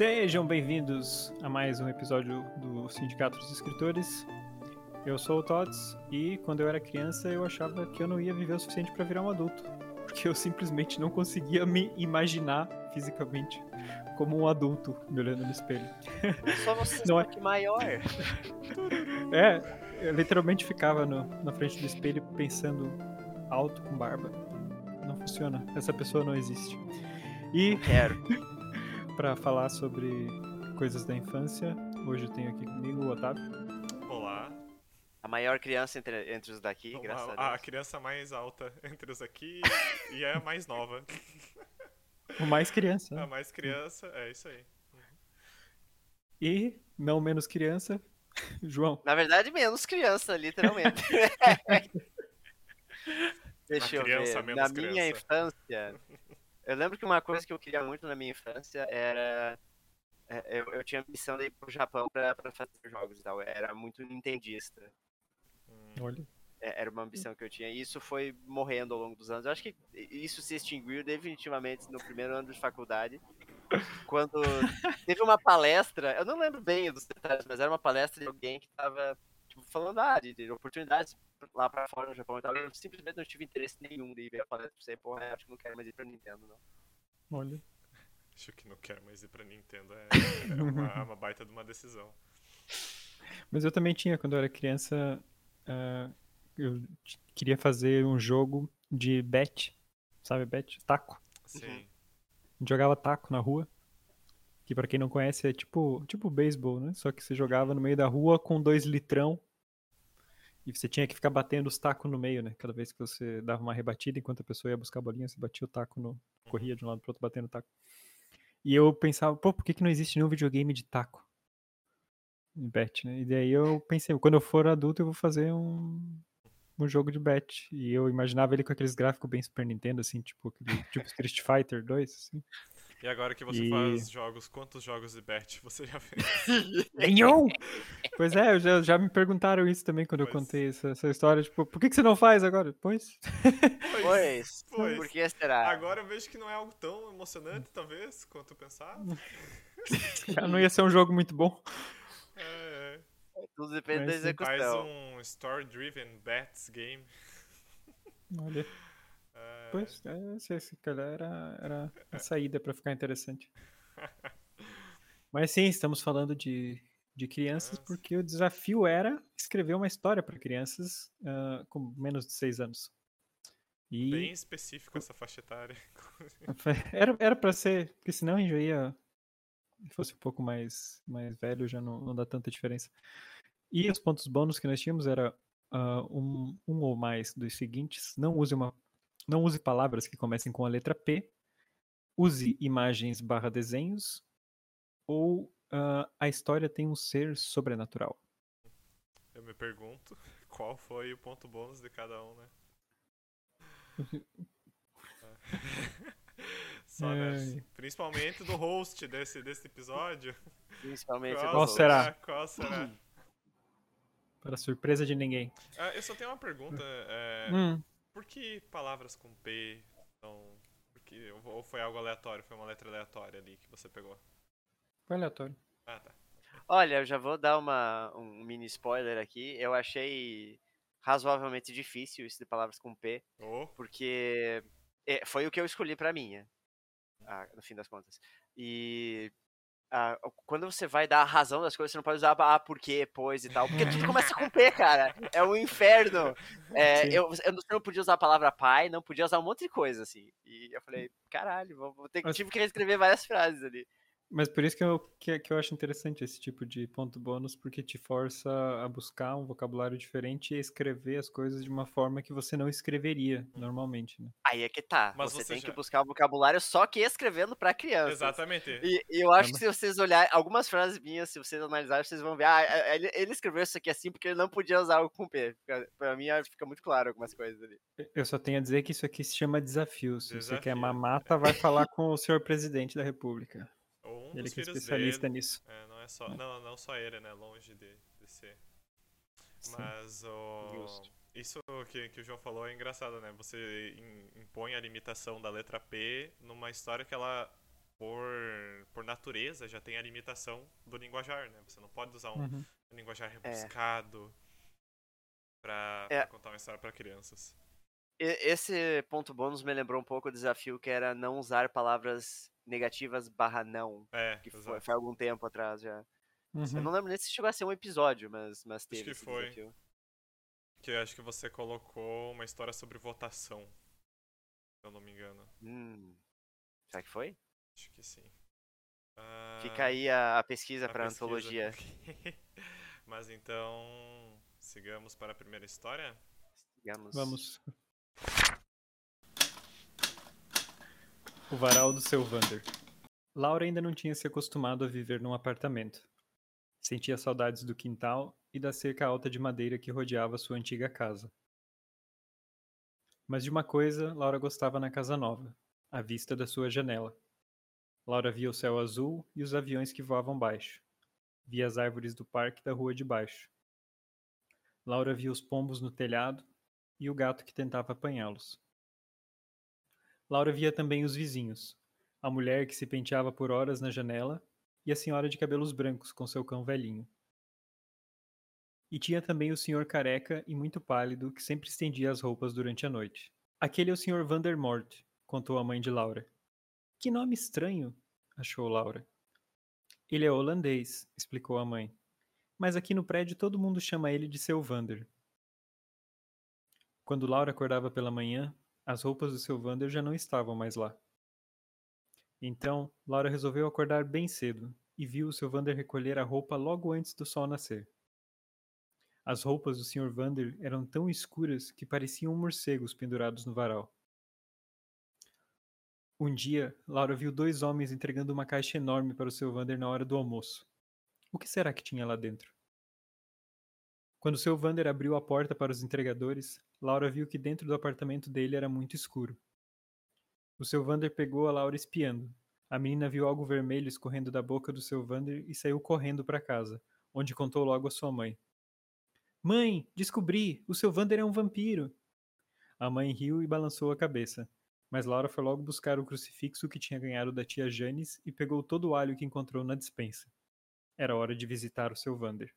Sejam bem-vindos a mais um episódio do Sindicato dos Escritores. Eu sou o Tots e quando eu era criança eu achava que eu não ia viver o suficiente para virar um adulto, porque eu simplesmente não conseguia me imaginar fisicamente como um adulto me olhando no espelho. Só você Não é- que maior. É, eu literalmente ficava no- na frente do espelho pensando alto com barba. Não funciona, essa pessoa não existe. E Quero. para falar sobre coisas da infância, hoje eu tenho aqui comigo o Otávio. Olá. A maior criança entre, entre os daqui, Vamos graças a a Deus. criança mais alta entre os aqui e é a mais nova. O mais criança. né? A mais criança, é isso aí. E, não menos criança, João. Na verdade, menos criança, literalmente. Deixa eu criança, ver. menos Na minha criança. infância, eu lembro que uma coisa que eu queria muito na minha infância era. é, Eu, eu tinha a missão de ir pro Japão pra, pra fazer jogos e tal. Eu Era muito nintendista. Hum, Olha. É, Era uma ambição que eu tinha. E isso foi morrendo ao longo dos anos. Eu acho que isso se extinguiu definitivamente no primeiro ano de faculdade. Quando teve uma palestra, eu não lembro bem dos detalhes, mas era uma palestra de alguém que tava tipo, falando ah, de, de oportunidades lá pra fora no Japão e tal. Eu simplesmente não tive interesse nenhum de ver a palestra e pensei, porra, acho que não quero mais ir pra Nintendo, não. Olha. Acho que não quero mais ir pra Nintendo. É, é uma, é uma baita de uma decisão. Mas eu também tinha, quando eu era criança, ah, eu queria fazer um jogo de bet, sabe bet? Taco. Sim. Gente jogava taco na rua, que pra quem não conhece é tipo, tipo beisebol, né? Só que você jogava no meio da rua com dois litrão e você tinha que ficar batendo os tacos no meio, né? Cada vez que você dava uma rebatida, enquanto a pessoa ia buscar a bolinha, você batia o taco no... corria de um lado pro outro batendo o taco. E eu pensava, pô, por que, que não existe nenhum videogame de taco? De bet, né? E daí eu pensei, quando eu for adulto eu vou fazer um, um jogo de bet. E eu imaginava ele com aqueles gráficos bem Super Nintendo, assim, tipo, aquele, tipo Street Fighter 2, assim. E agora que você E- faz jogos, quantos jogos de bet você já fez? Nenhum! Pois é, eu já, já me perguntaram isso também quando eu Pois. contei essa, essa história. Tipo, por que, que você não faz agora? Pois. Pois, pois. por que será? Agora eu vejo que não é algo tão emocionante, talvez, quanto eu pensava. Já não ia ser um jogo muito bom. É, é. Tudo depende da Mas. Faz execução. um story-driven bets game. Olha, É, pois, é, esse, esse cara era, era a saída pra ficar interessante. Mas sim, estamos falando de, de crianças porque o desafio era escrever uma história para crianças ah, com menos de seis anos. E Bem específico essa faixa etária. Era, pra ser, porque senão eu ia. Se fosse um pouco mais, mais velho, já não, não dá tanta diferença. E os pontos bônus que nós tínhamos era ah, um, um ou mais dos seguintes. Não use uma. Não use palavras que comecem com a letra P. Use imagens barra desenhos. Ou ah, a história tem um ser sobrenatural. Eu me pergunto qual foi o ponto bônus de cada um, né? Só, né? Principalmente do host desse, desse episódio. Principalmente Qual, será? Qual será? Para surpresa de ninguém. Ah, eu só tenho uma pergunta. é, Hum, Por que palavras com P são. Porque, ou foi algo aleatório? Foi uma letra aleatória ali que você pegou? foi aleatório. Ah, tá. Olha, eu já vou dar uma, um mini spoiler aqui. Eu achei razoavelmente difícil isso de palavras com P, Oh, porque é, foi o que eu escolhi pra minha, ah, no fim das contas. E ah, quando você vai dar a razão das coisas, você não pode usar ah, por quê, pois e tal, porque tudo começa com P, cara. É um inferno. É, eu, eu não- podia usar a palavra pai, não podia usar um monte de coisa, assim. E eu falei, caralho, vou, vou ter, tive que reescrever várias frases ali. Mas por isso que eu, que, que eu acho interessante esse tipo de ponto bônus, porque te força a buscar um vocabulário diferente e a escrever as coisas de uma forma que você não escreveria normalmente, né? Aí é que tá. Mas você, você tem já- que buscar o vocabulário só que escrevendo pra crianças. exatamente. E, e eu acho Mas- que se vocês olharem algumas frases minhas, se vocês analisarem, vocês vão ver, ah, é- ele, ele escreveu isso aqui assim porque ele não podia usar o com P. Pra mim fica muito claro algumas coisas ali. Eu só tenho a dizer que isso aqui se chama desafio. Se você quer Desafio. mamata, vai falar com o senhor presidente da república. Um Ele dos que é especialista dele. nisso. É, não é só. Não, não só ele, né? Longe de, de ser. Sim. Mas o. Justo. Isso que, que o João falou é engraçado, né? Você im- impõe a limitação da letra P numa história que ela por, por natureza, já tem a limitação do linguajar, né? Você não pode usar um, Uhum. um linguajar rebuscado pra, É. pra contar uma história pra crianças. Esse ponto bônus me lembrou um pouco o desafio que era não usar palavras negativas barra não. É, Que foi, foi algum tempo atrás já. Eu Uhum. não lembro nem se chegou a ser um episódio, mas, mas teve que esse foi. desafio. Que eu acho que você colocou uma história sobre votação. Se eu não me engano. Hum. Será que foi? Acho que sim. Fica Ah, aí a, a pesquisa a pra pesquisa. antologia. Mas então, sigamos para a primeira história? Digamos. Vamos. O varal do seu Vander. Laura ainda não tinha se acostumado a viver num apartamento. Sentia saudades do quintal e da cerca alta de madeira que rodeava sua antiga casa. Mas de uma coisa Laura gostava na casa nova: a vista da sua janela. Laura via o céu azul e os aviões que voavam baixo. Via as árvores do parque da rua de baixo. Laura via os pombos no telhado e o gato que tentava apanhá-los. Laura via também os vizinhos, a mulher que se penteava por horas na janela e a senhora de cabelos brancos com seu cão velhinho. E tinha também o senhor careca e muito pálido que sempre estendia as roupas durante a noite. Aquele é o senhor Vandermort, contou a mãe de Laura. Que nome estranho, achou Laura. Ele é holandês, explicou a mãe. Mas aqui no prédio todo mundo chama ele de seu Vander. Quando Laura acordava pela manhã, as roupas do seu Vander já não estavam mais lá. Então, Laura resolveu acordar bem cedo e viu o seu Vander recolher a roupa logo antes do sol nascer. As roupas do Sr. Vander eram tão escuras que pareciam morcegos pendurados no varal. Um dia, Laura viu dois homens entregando uma caixa enorme para o seu Vander na hora do almoço. O que será que tinha lá dentro? Quando seu Vander abriu a porta para os entregadores, Laura viu que dentro do apartamento dele era muito escuro. O seu Vander pegou a Laura espiando. A menina viu algo vermelho escorrendo da boca do seu Vander e saiu correndo para casa, onde contou logo a sua mãe. Mãe, descobri! O seu Vander é um vampiro! A mãe riu e balançou a cabeça, mas Laura foi logo buscar o crucifixo que tinha ganhado da tia Janis e pegou todo o alho que encontrou na despensa. Era hora de visitar o seu Vander.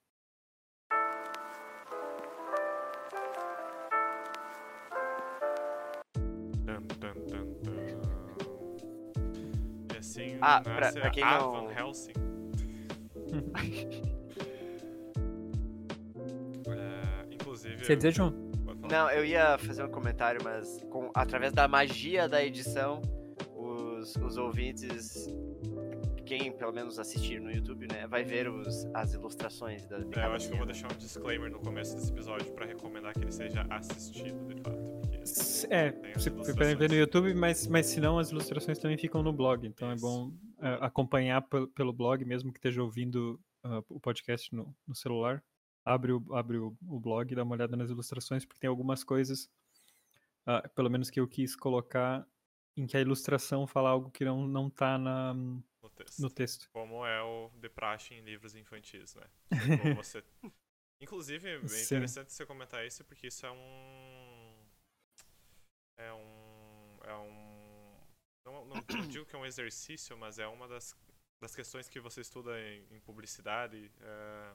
Assim Ah, pra- pra quem a não- Van Helsing. É, inclusive. Quer dizer, João? falar. Não, eu ia fazer um comentário, mas com, através da magia da edição, os, os ouvintes, quem pelo menos assistir no YouTube, né, vai ver os, as ilustrações da É, eu acho que eu vou deixar um disclaimer no começo desse episódio pra recomendar que ele seja assistido, de fato. É, você podem ver no YouTube, mas, mas se não, as ilustrações também ficam no blog. Então é bom é, acompanhar pel- pelo blog, mesmo que esteja ouvindo ah, o podcast no, no celular. Abre, o, abre o, o blog e dá uma olhada nas ilustrações, porque tem algumas coisas, ah, pelo menos que eu quis colocar, em que a ilustração fala algo que não, não tá na, no texto. no texto. Como é o de praxe em livros infantis, né? Como você... Inclusive, é Sim. interessante você comentar isso, porque isso é um... É um... É um... Não, não, não digo que é um exercício, mas é uma das, das questões que você estuda em, em publicidade, é,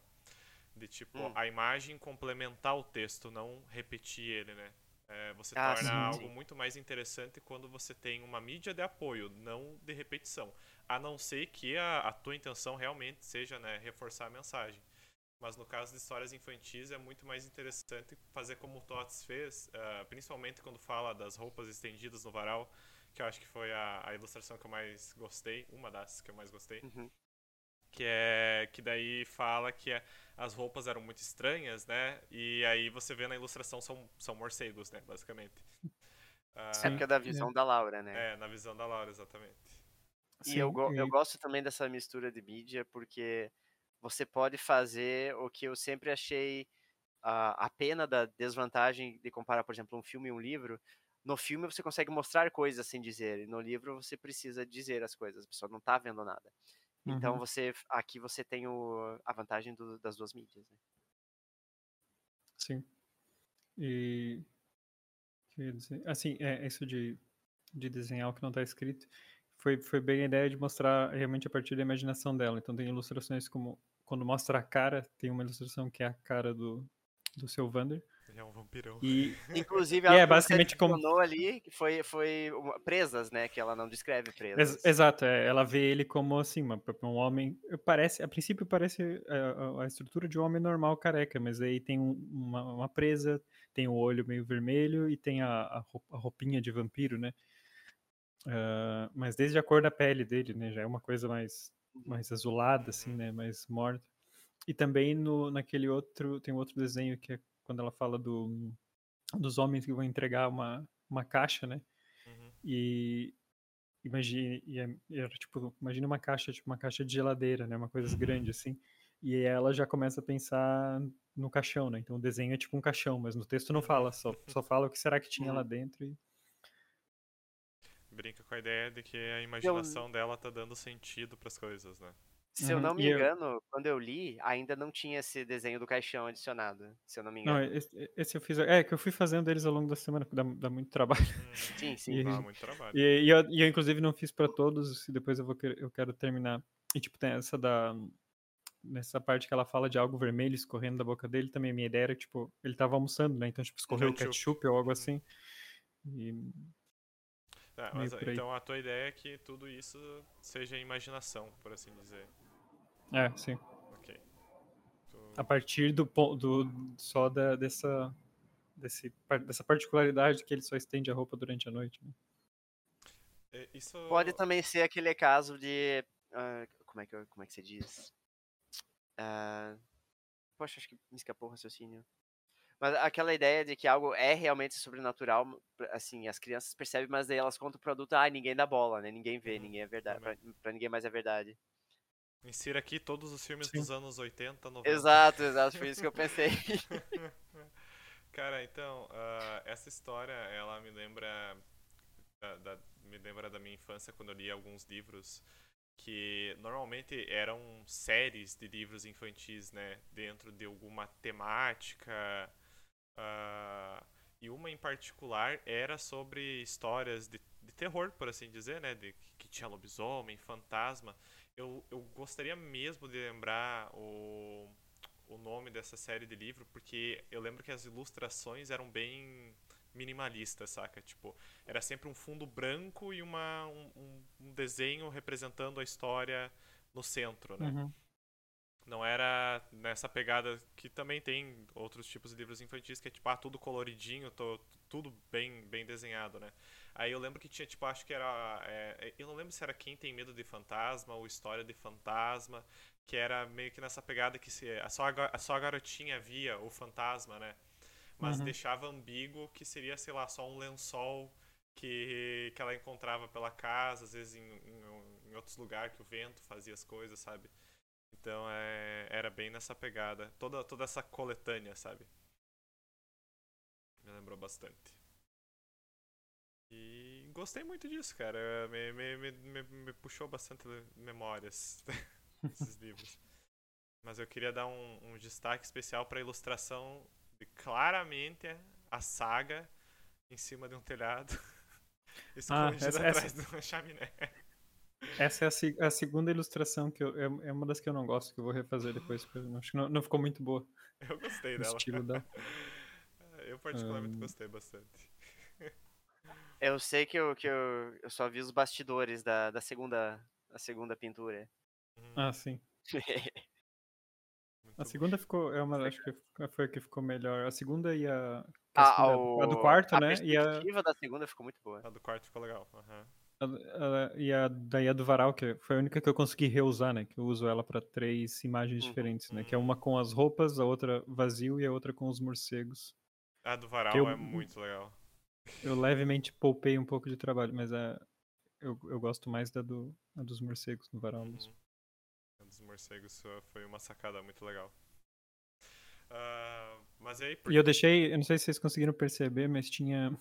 de tipo, Hum. a imagem complementar o texto, não repetir ele, né? É, você Ah, torna sim, algo sim. muito mais interessante quando você tem uma mídia de apoio, não de repetição. A não ser que a, a tua intenção realmente seja né, reforçar a mensagem. Mas no caso de histórias infantis é muito mais interessante fazer como o Tots fez, ah, principalmente quando fala das roupas estendidas no varal, que eu acho que foi a, a ilustração que eu mais gostei, uma das que eu mais gostei Uhum. que é que daí fala que é- as roupas eram muito estranhas, né? E aí você vê na ilustração são, são morcegos, né? Basicamente. Ah, É porque é da visão da Laura, né? é, na visão da Laura, exatamente. E eu, go- e- eu gosto também dessa mistura de mídia, porque você pode fazer o que eu sempre achei a, a pena da desvantagem de comparar, por exemplo, um filme e um livro. No filme você consegue mostrar coisas sem dizer, e no livro você precisa dizer as coisas, a pessoa não tá vendo nada. Então Uhum. você aqui você tem o, a vantagem do- das duas mídias. Né? Sim. E. Assim, é isso de, de desenhar o que não está escrito. Foi, foi bem a ideia de mostrar realmente a partir da imaginação dela. Então tem ilustrações como quando mostra a cara, tem uma ilustração que é a cara do, do seu Vander. Ele é um vampirão. E Inclusive, E é ela basicamente como- ali foi, foi uma- presas, né? Que ela não descreve presas. Ex- Exato, é, ela vê ele como assim, uma- um homem. Parece, a princípio parece é, a, a estrutura de um homem normal careca, mas aí tem um- uma, uma presa, tem o olho meio vermelho e tem a, a roupinha de vampiro, né? Ah, mas desde a cor da pele dele, né? Já é uma coisa mais, mais azulada, assim, né? Mais morta. E também no, naquele outro, tem outro desenho que é quando ela fala do, dos homens que vão entregar uma, uma caixa, né? Uhum. E imagine, e é- era tipo, imagina uma caixa, tipo uma caixa de geladeira, né? Uma coisa grande assim. E ela já começa a pensar no caixão, né? Então o desenho é tipo um caixão, mas no texto não fala, só, só fala o que será que tinha lá dentro. E... Brinca com a ideia de que a imaginação dela tá dando sentido pras coisas, né? Se eu Uhum, não me e eu- engano, quando eu li, ainda não tinha esse desenho do caixão adicionado. Se eu não me Não, engano. esse, esse eu fiz. É, que eu fui fazendo eles ao longo da semana, porque dá, dá muito trabalho. Uhum. Sim, sim. E- Dá muito trabalho. E, e eu, e eu, inclusive, não fiz pra todos, e depois eu, vou eu quero terminar. E, tipo, tem essa da. Nessa parte que ela fala de algo vermelho escorrendo da boca dele, também a minha ideia era, tipo, ele tava almoçando, né? Então, tipo, escorreu o ketchup. ketchup ou algo assim. E, Tá, mas então a tua ideia é que tudo isso seja imaginação, por assim dizer. é, sim. Ok. Tu- A partir do ponto. Do, só da, dessa. Desse, dessa particularidade que ele só estende a roupa durante a noite. Né? é, Isso... Pode também ser aquele caso de. ah, como, é que, como é que se diz? Ah, poxa, acho que me escapou o raciocínio. Mas aquela ideia de que algo é realmente sobrenatural, assim, as crianças percebem, mas daí elas contam o produto, ah, ninguém dá bola, né? Ninguém vê, ninguém é verdade. Pra, pra ninguém mais é verdade. Insira aqui todos os filmes Sim. dos anos 80, 90. Exato, exato, foi isso que eu pensei. Cara, então, ah, essa história, ela me lembra da, da- me lembra da minha infância quando eu li alguns livros que normalmente eram séries de livros infantis, né, dentro de alguma temática. Ah, e uma em particular era sobre histórias de, de terror, por assim dizer, né, de que tinha lobisomem, fantasma. Eu, eu gostaria mesmo de lembrar o o nome dessa série de livro, porque eu lembro que as ilustrações eram bem minimalistas, saca? Tipo, era sempre um fundo branco e uma, um, um- um desenho representando a história no centro, né? Uhum. Não era nessa pegada que também tem outros tipos de livros infantis que é tipo, ah, tudo coloridinho, tô, tudo bem, bem desenhado, né? Aí eu lembro que tinha, tipo, acho que era. é, eu não lembro se era Quem Tem Medo de Fantasma ou História de Fantasma, que era meio que nessa pegada que se, só, a, só a garotinha via o fantasma, né? Mas Uhum. deixava ambíguo que seria, sei lá, só um lençol que, que ela encontrava pela casa, às vezes em, em, em outros lugares que o vento fazia as coisas, sabe? Então é, era bem nessa pegada. Toda, toda essa coletânea, sabe? Me lembrou bastante. E gostei muito disso, cara. Me, me, me, me, puxou bastante memórias esses livros. Mas eu queria dar um, um destaque especial para a ilustração de claramente a saga em cima de um telhado. Ah, Escondida essa- essa- atrás de uma chaminé. Essa é a, a segunda ilustração que eu, é, é uma das que eu não gosto, que eu vou refazer depois, porque eu não- acho que não, não ficou muito boa Eu gostei dela. estilo dela. Eu particularmente Ahn. gostei bastante. Eu sei que eu, que eu, eu só vi os bastidores da, da segunda, da segunda pintura. Uhum, Ah, sim. A segunda ficou, é uma, acho que foi a que ficou melhor. A segunda e a, que a, A, a do quarto, a né? E a, perspectiva da segunda ficou muito boa. A do quarto ficou legal. aham. A- a- e a daí a do varal, que foi a única que eu consegui reusar, né? Que eu uso ela pra três imagens Uhum. diferentes, né? Que é uma com as roupas, a outra vazio e a outra com os morcegos. A do varal Eu- é muito legal. Eu levemente poupei um pouco de trabalho, mas a, eu, eu gosto mais da do, a dos morcegos no varal mesmo. Uhum. A dos morcegos foi- uma sacada muito legal. Ah, mas aí, por... E eu deixei, eu não sei se vocês conseguiram perceber, mas tinha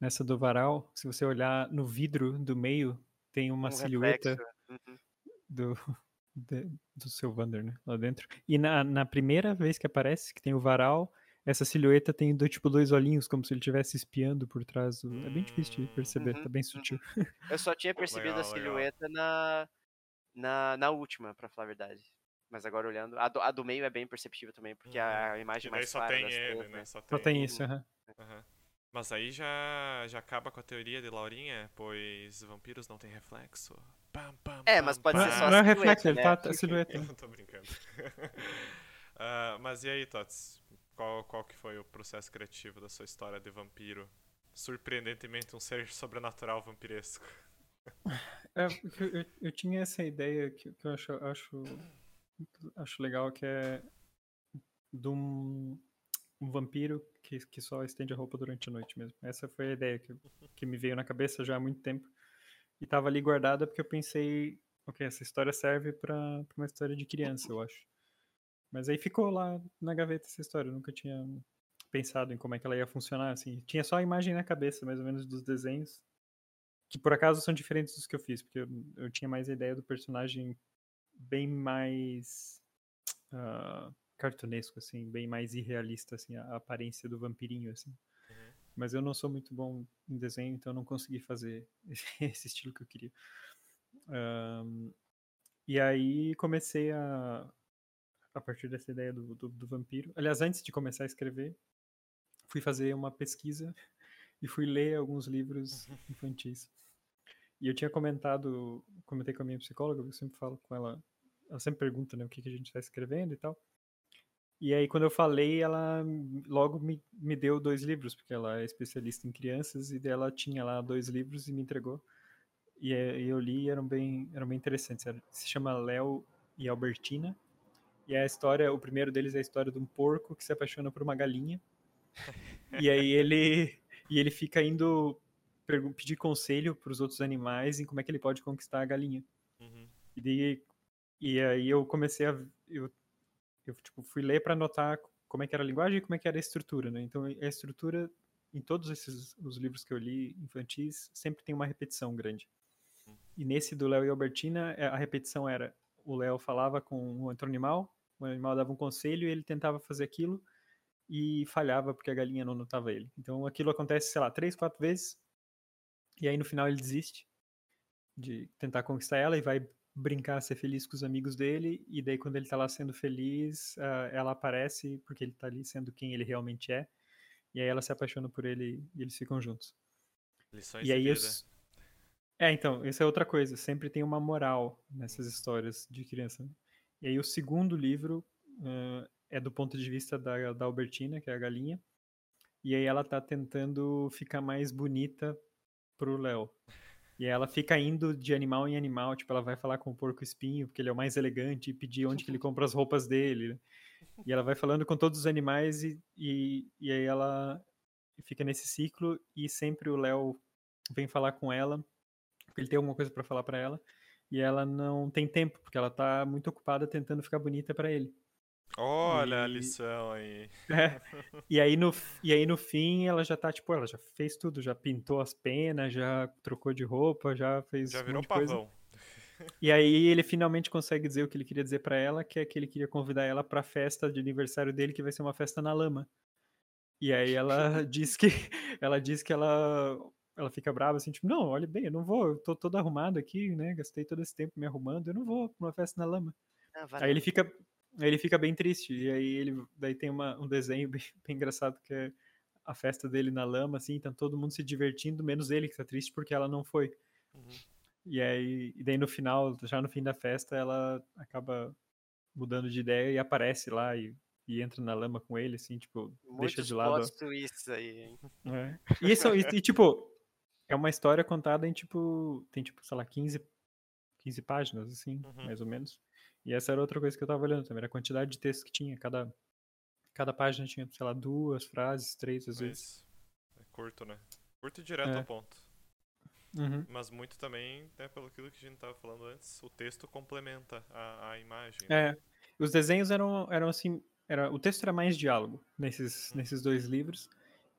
nessa do varal, se você olhar no vidro do meio, tem uma Um silhueta. Uhum. do, de- do seu Vander, né? Lá dentro. E na, na primeira vez que aparece, que tem o varal, essa silhueta tem do, tipo dois olhinhos, como se ele estivesse espiando por trás. Do... É bem difícil de perceber, Uhum, tá bem sutil. Eu só tinha percebido Legal, a legal. silhueta na, na, na última, pra falar a verdade. Mas agora olhando, a do, a do meio é bem perceptível também, porque a Que imagem mais só clara tem das ele, três, né? Só Só tem, tem isso, aham. Aham. Mas aí já, já acaba com a teoria de Laurinha, pois vampiros não têm reflexo. Pam, pam, É, mas pode Não, ser só a não é reflexo, ele né? tá tá silhueta. Eu tô brincando. Ah, mas e aí, Tots? Qual, qual que foi o processo criativo da sua história de vampiro? Surpreendentemente, um ser sobrenatural vampiresco. É, eu, eu, eu tinha essa ideia que, que eu acho, acho, acho legal, que é de um, um vampiro que, que só estende a roupa durante a noite mesmo. Essa foi a ideia que, que me veio na cabeça já há muito tempo. E tava ali guardada porque eu pensei, ok, essa história serve pra uma história de criança, eu acho. Mas aí ficou lá na gaveta essa história, eu nunca tinha pensado em como é que ela ia funcionar, assim. Tinha só a imagem na cabeça, mais ou menos, dos desenhos que por acaso são diferentes dos que eu fiz, porque eu, eu tinha mais a ideia do personagem bem mais ah, cartunesco, assim, bem mais irrealista, assim, a, aparência do vampirinho, assim. Uhum. Mas eu não sou muito bom em desenho, então eu não consegui fazer esse estilo que eu queria. Ahn, e aí comecei a, a partir dessa ideia do, do, do vampiro. Aliás, antes de começar a escrever, fui fazer uma pesquisa e fui ler alguns livros infantis. E eu tinha comentado, comentei com a minha psicóloga, eu sempre falo com ela, ela sempre pergunta, né, o que, que a gente está escrevendo e tal. E aí, quando eu falei, ela logo me, me deu dois livros, porque ela é especialista em crianças, e dela tinha lá dois livros e me entregou. E, é, e eu li e eram bem, eram bem interessantes. Se chama Léo e Albertina. E a história, o primeiro deles é a história de um porco que se apaixona por uma galinha. E aí ele, e ele fica indo pedir conselho para os outros animais em como é que ele pode conquistar a galinha. Uhum. E, daí- e aí eu comecei a. Eu, eu tipo, fui ler para anotar como é que era a linguagem e como é que era a estrutura, né? Então a estrutura, em todos esses os livros que eu li infantis, sempre tem uma repetição grande. E nesse do Léo e Albertina, é, a repetição era: o Léo falava com um outro animal, o animal dava um conselho e ele tentava fazer aquilo e falhava porque a galinha não notava ele. Então aquilo acontece, sei lá, três, quatro vezes. E aí no final ele desiste de tentar conquistar ela e vai brincar, ser feliz com os amigos dele. E daí quando ele tá lá sendo feliz, ah, ela aparece porque ele tá ali sendo quem ele realmente é. E aí ela se apaixona por ele e eles ficam juntos. Lições E aí eu... vida. s- É, então, isso é outra coisa. Sempre tem uma moral nessas histórias de criança. né? E aí o segundo livro ah, é do ponto de vista da, da Albertina, que é a galinha. E aí ela tá tentando ficar mais bonita pro Léo. E ela fica indo de animal em animal, tipo, ela vai falar com o porco espinho, porque ele é o mais elegante, e pedir onde que ele compra as roupas dele. né? E ela vai falando com todos os animais e, e, e aí ela fica nesse ciclo e sempre o Léo vem falar com ela, porque ele tem alguma coisa pra falar pra ela, e ela não tem tempo, porque ela tá muito ocupada tentando ficar bonita pra ele. Olha a E- lição aí. É. E aí no e aí no fim ela já tá tipo, ela já fez tudo, já pintou as penas, já trocou de roupa, já fez Já um virou coisa. pavão. E aí ele finalmente consegue dizer o que ele queria dizer pra ela, que é que ele queria convidar ela pra festa de aniversário dele, que vai ser uma festa na lama. E aí ela diz que ela diz que ela ela fica brava assim, tipo, não, olha bem, eu não vou, eu tô todo arrumado aqui, né? Gastei todo esse tempo me arrumando, eu não vou pra uma festa na lama. Ah, Aí ele fica, ele fica bem triste. E aí ele, daí tem uma, um desenho bem, bem engraçado que é a festa dele na lama, assim, tá todo mundo se divertindo, menos ele que tá triste porque ela não foi. Uhum. E aí, e daí no final, já no fim da festa, ela acaba mudando de ideia e aparece lá e, e entra na lama com ele, assim, tipo, deixa Muitos de lado. twists aí, hein? É. E, isso, e, e, tipo, é uma história contada em tipo. Tem tipo, sei lá, 15, 15 páginas, assim, Uhum. mais ou menos. E essa era outra coisa que eu tava olhando também, era a quantidade de texto que tinha. Cada, cada página tinha, sei lá, duas frases, três às vezes. É curto, né? Curto e direto É. ao ponto. Uhum. Mas muito também, né, pelo aquilo que a gente tava falando antes, o texto complementa a, a imagem. né? É. Os desenhos eram, eram assim. Era, o texto era mais diálogo nesses, Uhum. nesses dois livros.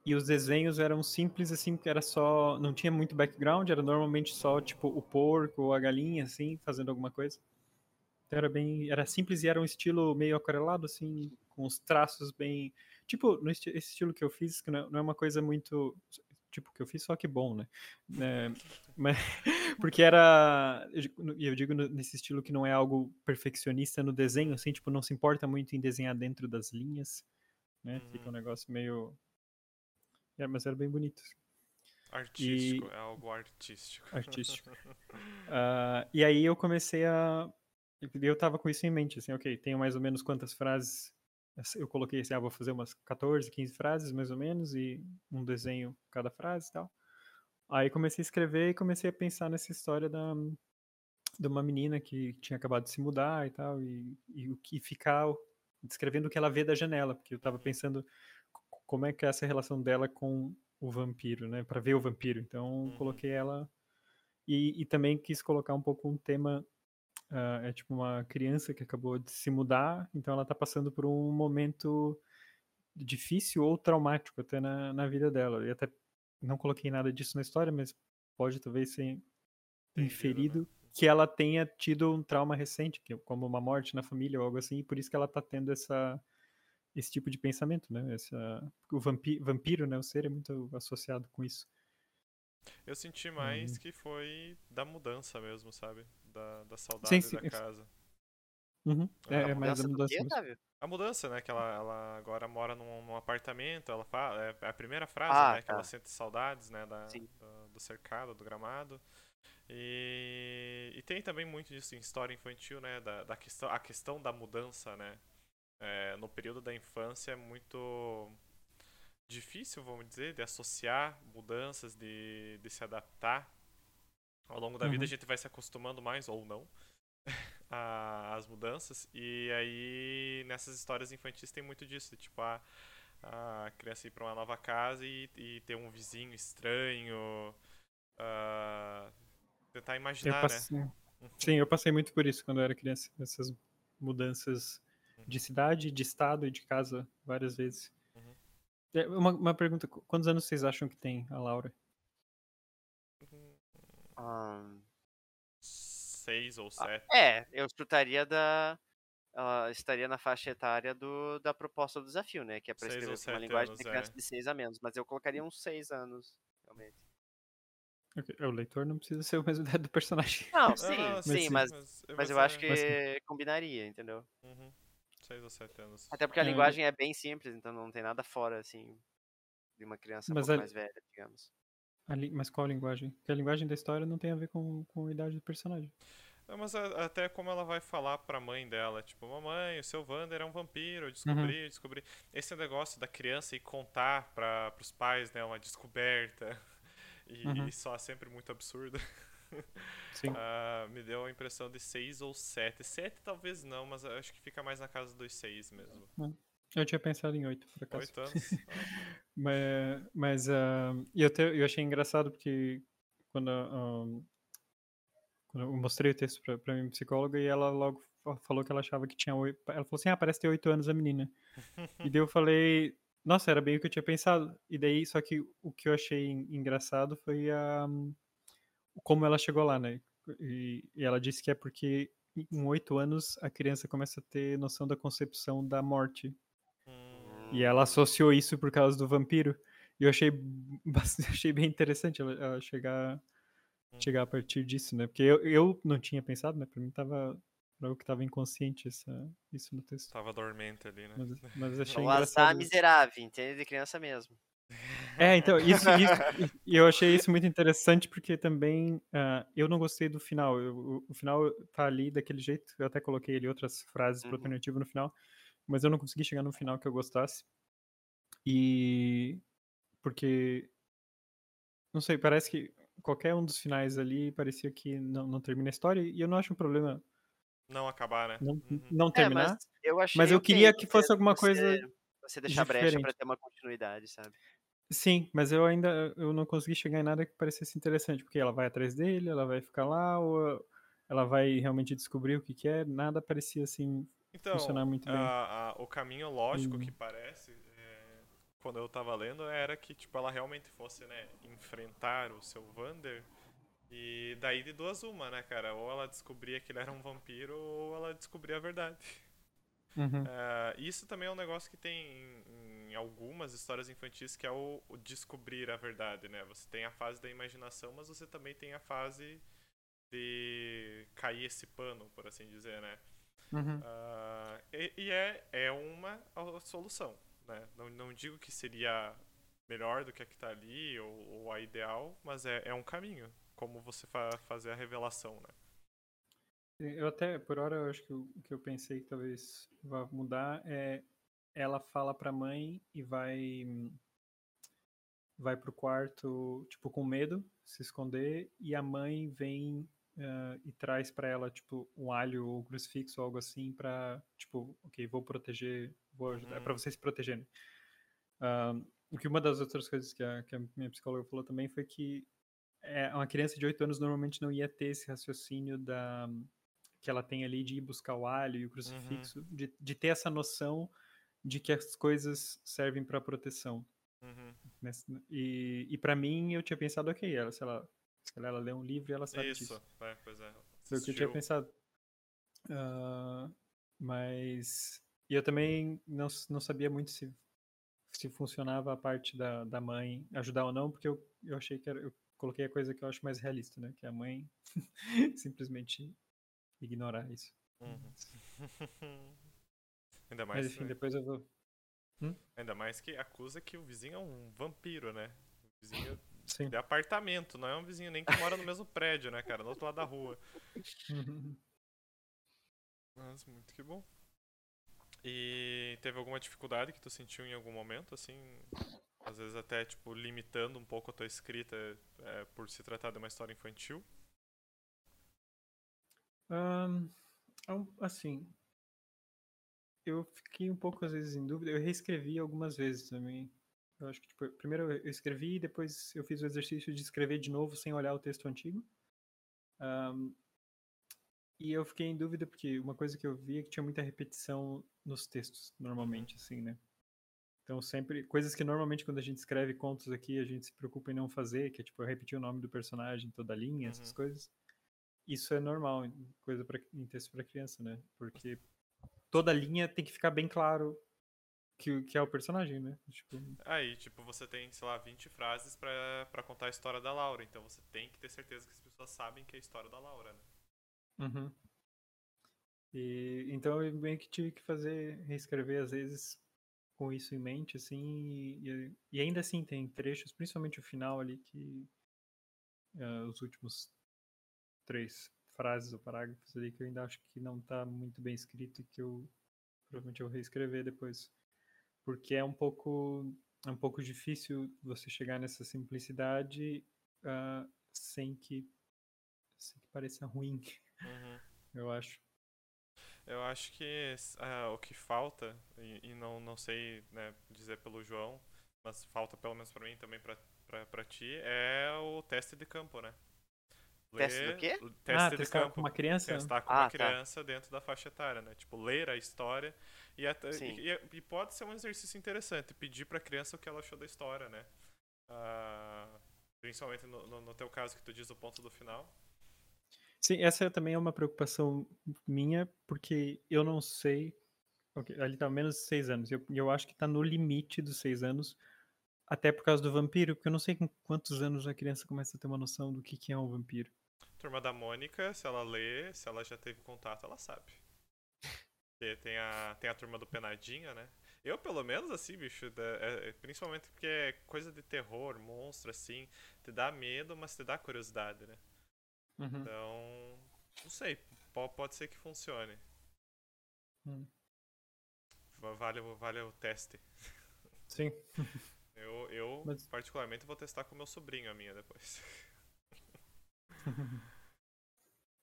E os desenhos eram simples, assim, que era só. Não tinha muito background, era normalmente só, tipo, o porco ou a galinha, assim, fazendo alguma coisa. Então era bem. Era simples e era um estilo meio aquarelado, assim, com os traços bem. tipo, no esti esse estilo que eu fiz, que não é, é uma coisa muito. Tipo, que eu fiz, só que bom, né? É, mas, porque era. E eu digo nesse estilo que não é algo perfeccionista no desenho, assim, tipo, não se importa muito em desenhar dentro das linhas, né? Fica um Uhum. negócio meio. É, mas era bem bonito. Artístico, é algo artístico. Artístico. Ah, e aí eu comecei a. Eu tava com isso em mente, assim, ok, tenho mais ou menos quantas frases. Eu coloquei assim, ah, vou fazer umas 14, 15 frases mais ou menos, e um desenho cada frase e tal. Aí comecei a escrever e comecei a pensar nessa história da, de uma menina que tinha acabado de se mudar e tal, e, e o que ficar descrevendo o que ela vê da janela, porque eu tava pensando como é que é essa relação dela com o vampiro, né, para ver o vampiro. Então Uhum. coloquei ela e, e também quis colocar um pouco um tema ah, é tipo uma criança que acabou de se mudar, então ela tá passando por um momento difícil ou traumático até na, na vida dela. E até não coloquei nada disso na história, mas pode talvez ser Entendido, inferido né? que ela tenha tido um trauma recente, como uma morte na família ou algo assim, e por isso que ela tá tendo essa esse tipo de pensamento, né? Essa, o vampi, vampiro, né? O ser é muito associado com isso. Eu senti mais Uhum. que foi da mudança mesmo, sabe? Da, da saudade Sim, sim, da casa. Uhum. A É, é mais Mudança a do mudança quê? A mudança, né? Que ela, ela agora mora num, num apartamento, ela fala, é a primeira frase, Ah, né? Que tá. ela sente saudades, né? Da, do, do cercado, do gramado. E, e tem também muito disso em história infantil, né? Da, da questão, a questão da mudança, né? É, no período da infância é muito difícil, vamos dizer, de associar mudanças, de, de se adaptar. Ao longo da vida Uhum. a gente vai se acostumando mais ou não às mudanças. E aí nessas histórias infantis tem muito disso, tipo a, a criança ir para uma nova casa e, e ter um vizinho estranho. ah, tentar imaginar, né? passei, sim, eu passei muito por isso quando eu era criança, essas mudanças de cidade, de estado e de casa várias vezes. Uhum. É, uma, uma pergunta, qu- quantos anos vocês acham que tem a Laura? Ahn, Seis ou ah, sete. é, eu chutaria da. Ela estaria na faixa etária do, da proposta do desafio, né? Que é pra Seis escrever uma linguagem anos, de criança é. de 6 a menos. Mas eu colocaria uns 6 anos, realmente. Ok, O leitor não precisa ser o mesmo idade do personagem. Não, sim, não, sim, sim. mas, mas, mas eu é- acho que Mas- combinaria, entendeu? Uhum. Seis ou sete anos. Até porque a É, eu- linguagem é bem simples, então não tem nada fora, assim, de uma criança um pouco a- mais velha, digamos. Li- Mas qual a linguagem? Porque a linguagem da história não tem a ver com, com a idade do personagem. Não, mas a- até como ela vai falar pra mãe dela, tipo, mamãe, o seu Wander é um vampiro, eu descobri, Uhum. eu descobri. Esse negócio da criança ir contar para pros pais, né, uma descoberta, e, Uhum. e só sempre muito absurdo, Sim. ah, me deu a impressão de seis ou sete. Sete talvez não, mas acho que fica mais na casa dos seis mesmo. Eu tinha pensado em oito, por acaso. Oito anos? Ah, Mas, mas e eu, te- eu achei engraçado porque quando, quando eu mostrei o texto pra, pra minha psicóloga e ela logo fa- falou que ela achava que tinha oito. Ela falou assim: ah, parece ter oito anos a menina. E daí eu falei, nossa, era bem o que eu tinha pensado. E daí, só que o que eu achei en- engraçado foi a, como ela chegou lá, né? E, e ela disse que é porque em oito anos a criança começa a ter noção da concepção da morte. Hum, E ela associou isso por causa do vampiro. E eu achei, achei bem interessante ela, ela chegar, Uhum. chegar a partir disso, né? Porque eu, eu não tinha pensado, né? Pra mim tava algo que tava inconsciente essa, isso no texto. Tava dormente ali, né? Mas, mas achei O azar engraçado. miserável, entende? De criança mesmo. É, então, isso, isso e eu achei isso muito interessante porque também ah, eu não gostei do final. Eu- o, o final tá ali daquele jeito. Eu até coloquei ali outras frases Uhum. pro alternativo no final, mas eu não consegui chegar no final que eu gostasse. E porque não sei, parece que qualquer um dos finais ali parecia que não, não termina a história e eu não acho um problema Não acabar, né? não, Uhum. não É, terminar. mas eu achei mas eu queria que você- fosse alguma você- coisa Você deixar brecha pra diferente. ter uma continuidade, sabe? Sim, mas eu ainda eu não consegui chegar em nada que parecesse interessante, porque ela vai atrás dele, ela vai ficar lá, ou ela vai realmente descobrir o que que é, nada parecia assim Então, funcionar muito bem. a- a- o caminho lógico Hum. que parece, é, quando eu tava lendo, era que tipo, ela realmente fosse, né, enfrentar o seu Vander. E daí de duas uma, né, cara? Ou ela descobria que ele era um vampiro, ou ela descobria a verdade. Uhum. Ah, isso também é um negócio que tem em, em em algumas histórias infantis que é o, o, descobrir a verdade, né? Você tem a fase da imaginação, mas você também tem a fase de cair esse pano, por assim dizer, né? Uhum. Uh, e, e é, é uma solução, né? Não, não digo que seria melhor do que a que está ali ou, ou, a ideal, mas é, é um caminho, como você fa fazer a revelação, né? Eu até, por hora, eu acho que o que eu pensei que talvez vá mudar é ela fala pra mãe e vai vai pro quarto, tipo, com medo, se esconder, e a mãe vem uh, e traz para ela, tipo, um alho ou um crucifixo ou algo assim pra, tipo, ok, vou proteger, vou ajudar, uhum. é pra vocês se protegerem. Uh, o que uma das outras coisas que a, que a minha psicóloga falou também foi que é, uma criança de 8 anos normalmente não ia ter esse raciocínio da que ela tem ali de ir buscar o alho e o crucifixo, uhum. de, de ter essa noção de que as coisas servem para proteção. Uhum. E, e para mim, eu tinha pensado, ok, ela, se ela, se ela, lê um livro e ela sabe Isso, disso. É, pois é. Foi o que eu tinha pensado. Uh, mas e eu também não, não sabia muito se, se funcionava a parte da, da mãe ajudar ou não, porque eu, eu achei que era, eu coloquei a coisa que eu acho mais realista, né? Que a mãe simplesmente ignorar isso. Uhum. Ainda mais. Mas enfim, depois eu vou. Hum? Ainda mais que acusa que o vizinho é um vampiro, né? O vizinho Sim. de apartamento, não é um vizinho nem que mora no mesmo prédio, né, cara? No outro lado da rua. Mas muito que bom. E teve alguma dificuldade que tu sentiu em algum momento, assim? Às vezes até, tipo, limitando um pouco a tua escrita é, por se tratar de uma história infantil? Um, assim, eu fiquei um pouco às vezes em dúvida. Eu reescrevi algumas vezes também. Eu acho que, tipo, primeiro eu escrevi e depois eu fiz o exercício de escrever de novo sem olhar o texto antigo. Um, e eu fiquei em dúvida porque uma coisa que eu vi é que tinha muita repetição nos textos, normalmente, assim, né? Então, sempre. Coisas que normalmente quando a gente escreve contos aqui a gente se preocupa em não fazer, que é tipo, repetir o nome do personagem toda a linha, uhum. essas coisas. Isso é normal coisa pra, em texto para criança, né? Porque toda linha tem que ficar bem claro que, que é o personagem, né? Tipo... Aí, tipo, você tem, sei lá, 20 frases para contar a história da Laura, então você tem que ter certeza que as pessoas sabem que é a história da Laura, né? Uhum. E, então eu meio que tive que fazer, reescrever às vezes com isso em mente, assim, e, e ainda assim tem trechos, principalmente o final ali, que uh, os últimos três frases ou parágrafos ali que eu ainda acho que não está muito bem escrito e que eu provavelmente eu vou reescrever depois. Porque é um pouco é um pouco difícil você chegar nessa simplicidade uh, sem que sem que pareça ruim. Uhum. Eu acho. Eu acho que uh, o que falta, e, e, não, não sei né, dizer pelo João, mas falta pelo menos para mim também para ti, é o teste de campo, né? Teste do quê? Teste ah, testar campo. com uma criança? Testar com ah, uma tá. criança tá. dentro da faixa etária, né? Tipo, ler a história e, até, e, e, pode ser um exercício interessante, pedir pra criança o que ela achou da história, né? Uh, principalmente no, no, no, teu caso que tu diz o ponto do final. Sim, essa também é uma preocupação minha, porque eu não sei... Okay, ali tá menos de seis anos. Eu, eu acho que tá no limite dos seis anos, até por causa do vampiro, porque eu não sei com quantos anos a criança começa a ter uma noção do que, que é um vampiro. Turma da Mônica, se ela lê, se ela já teve contato, ela sabe. E tem a, tem a turma do Penadinha, né? Eu, pelo menos, assim, bicho, é, é, principalmente porque é coisa de terror, monstro, assim, te dá medo, mas te dá curiosidade, né? Uhum. Então, não sei, pode, pode ser que funcione. Hum. Vale, vale o teste. Sim. Eu, eu mas... particularmente, vou testar com meu sobrinho a minha depois.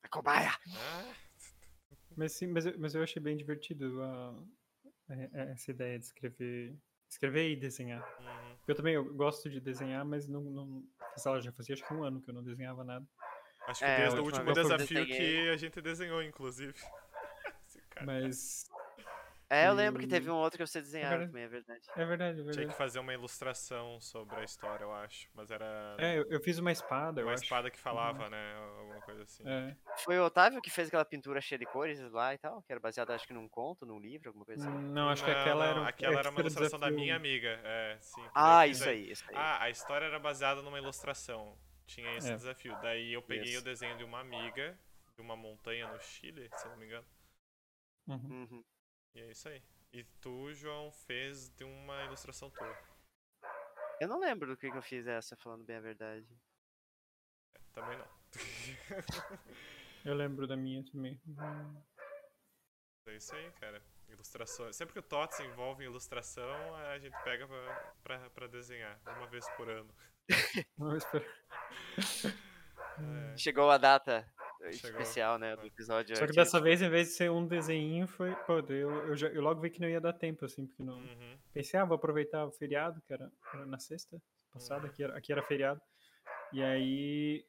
A cobaia! Mas sim, mas, eu, mas eu achei bem divertido a, a, essa ideia de escrever, escrever e desenhar. Uhum. Eu também eu gosto de desenhar, mas não, não ela já fazia acho que um ano que eu não desenhava nada. Acho que é, desde o último desafio que a gente desenhou, inclusive. mas É, eu lembro que teve um outro que você desenhava verdade. também, é verdade. É verdade, é Tinha verdade. que fazer uma ilustração sobre a história, eu acho. Mas era É, eu, eu fiz uma espada, eu uma acho. espada que falava, né? Alguma coisa assim. É. Foi o Otávio que fez aquela pintura cheia de cores lá e tal, que era baseada acho que num conto, num livro, alguma coisa assim. Não, acho que Não, aquela não, era um aquela era uma ilustração da desafio. minha amiga. É, sim. Ah, isso aí, isso aí. Ah, a história era baseada numa ilustração. Tinha esse É. desafio. Daí eu peguei Isso. o desenho de uma amiga, de uma montanha no Chile, se eu não me engano. Uhum. Uhum. E é isso aí. E tu, João, fez de uma ilustração tua. Eu não lembro do que, que eu fiz essa, falando bem a verdade. Também não. Eu lembro da minha também. É isso aí, cara. Ilustrações. Sempre que o TOTS envolve ilustração, a gente pega pra, pra, pra desenhar. Uma vez por ano. Vamos esperar. É. Chegou a data Chegou. especial, né, do episódio. Só que artístico. dessa vez, em vez de ser um desenho, foi. Pô, eu, eu, já- eu logo vi que não ia dar tempo, assim, porque não. Uhum. Pensei, ah, vou aproveitar o feriado, que era, era na sexta passada, aqui era, aqui era feriado. E aí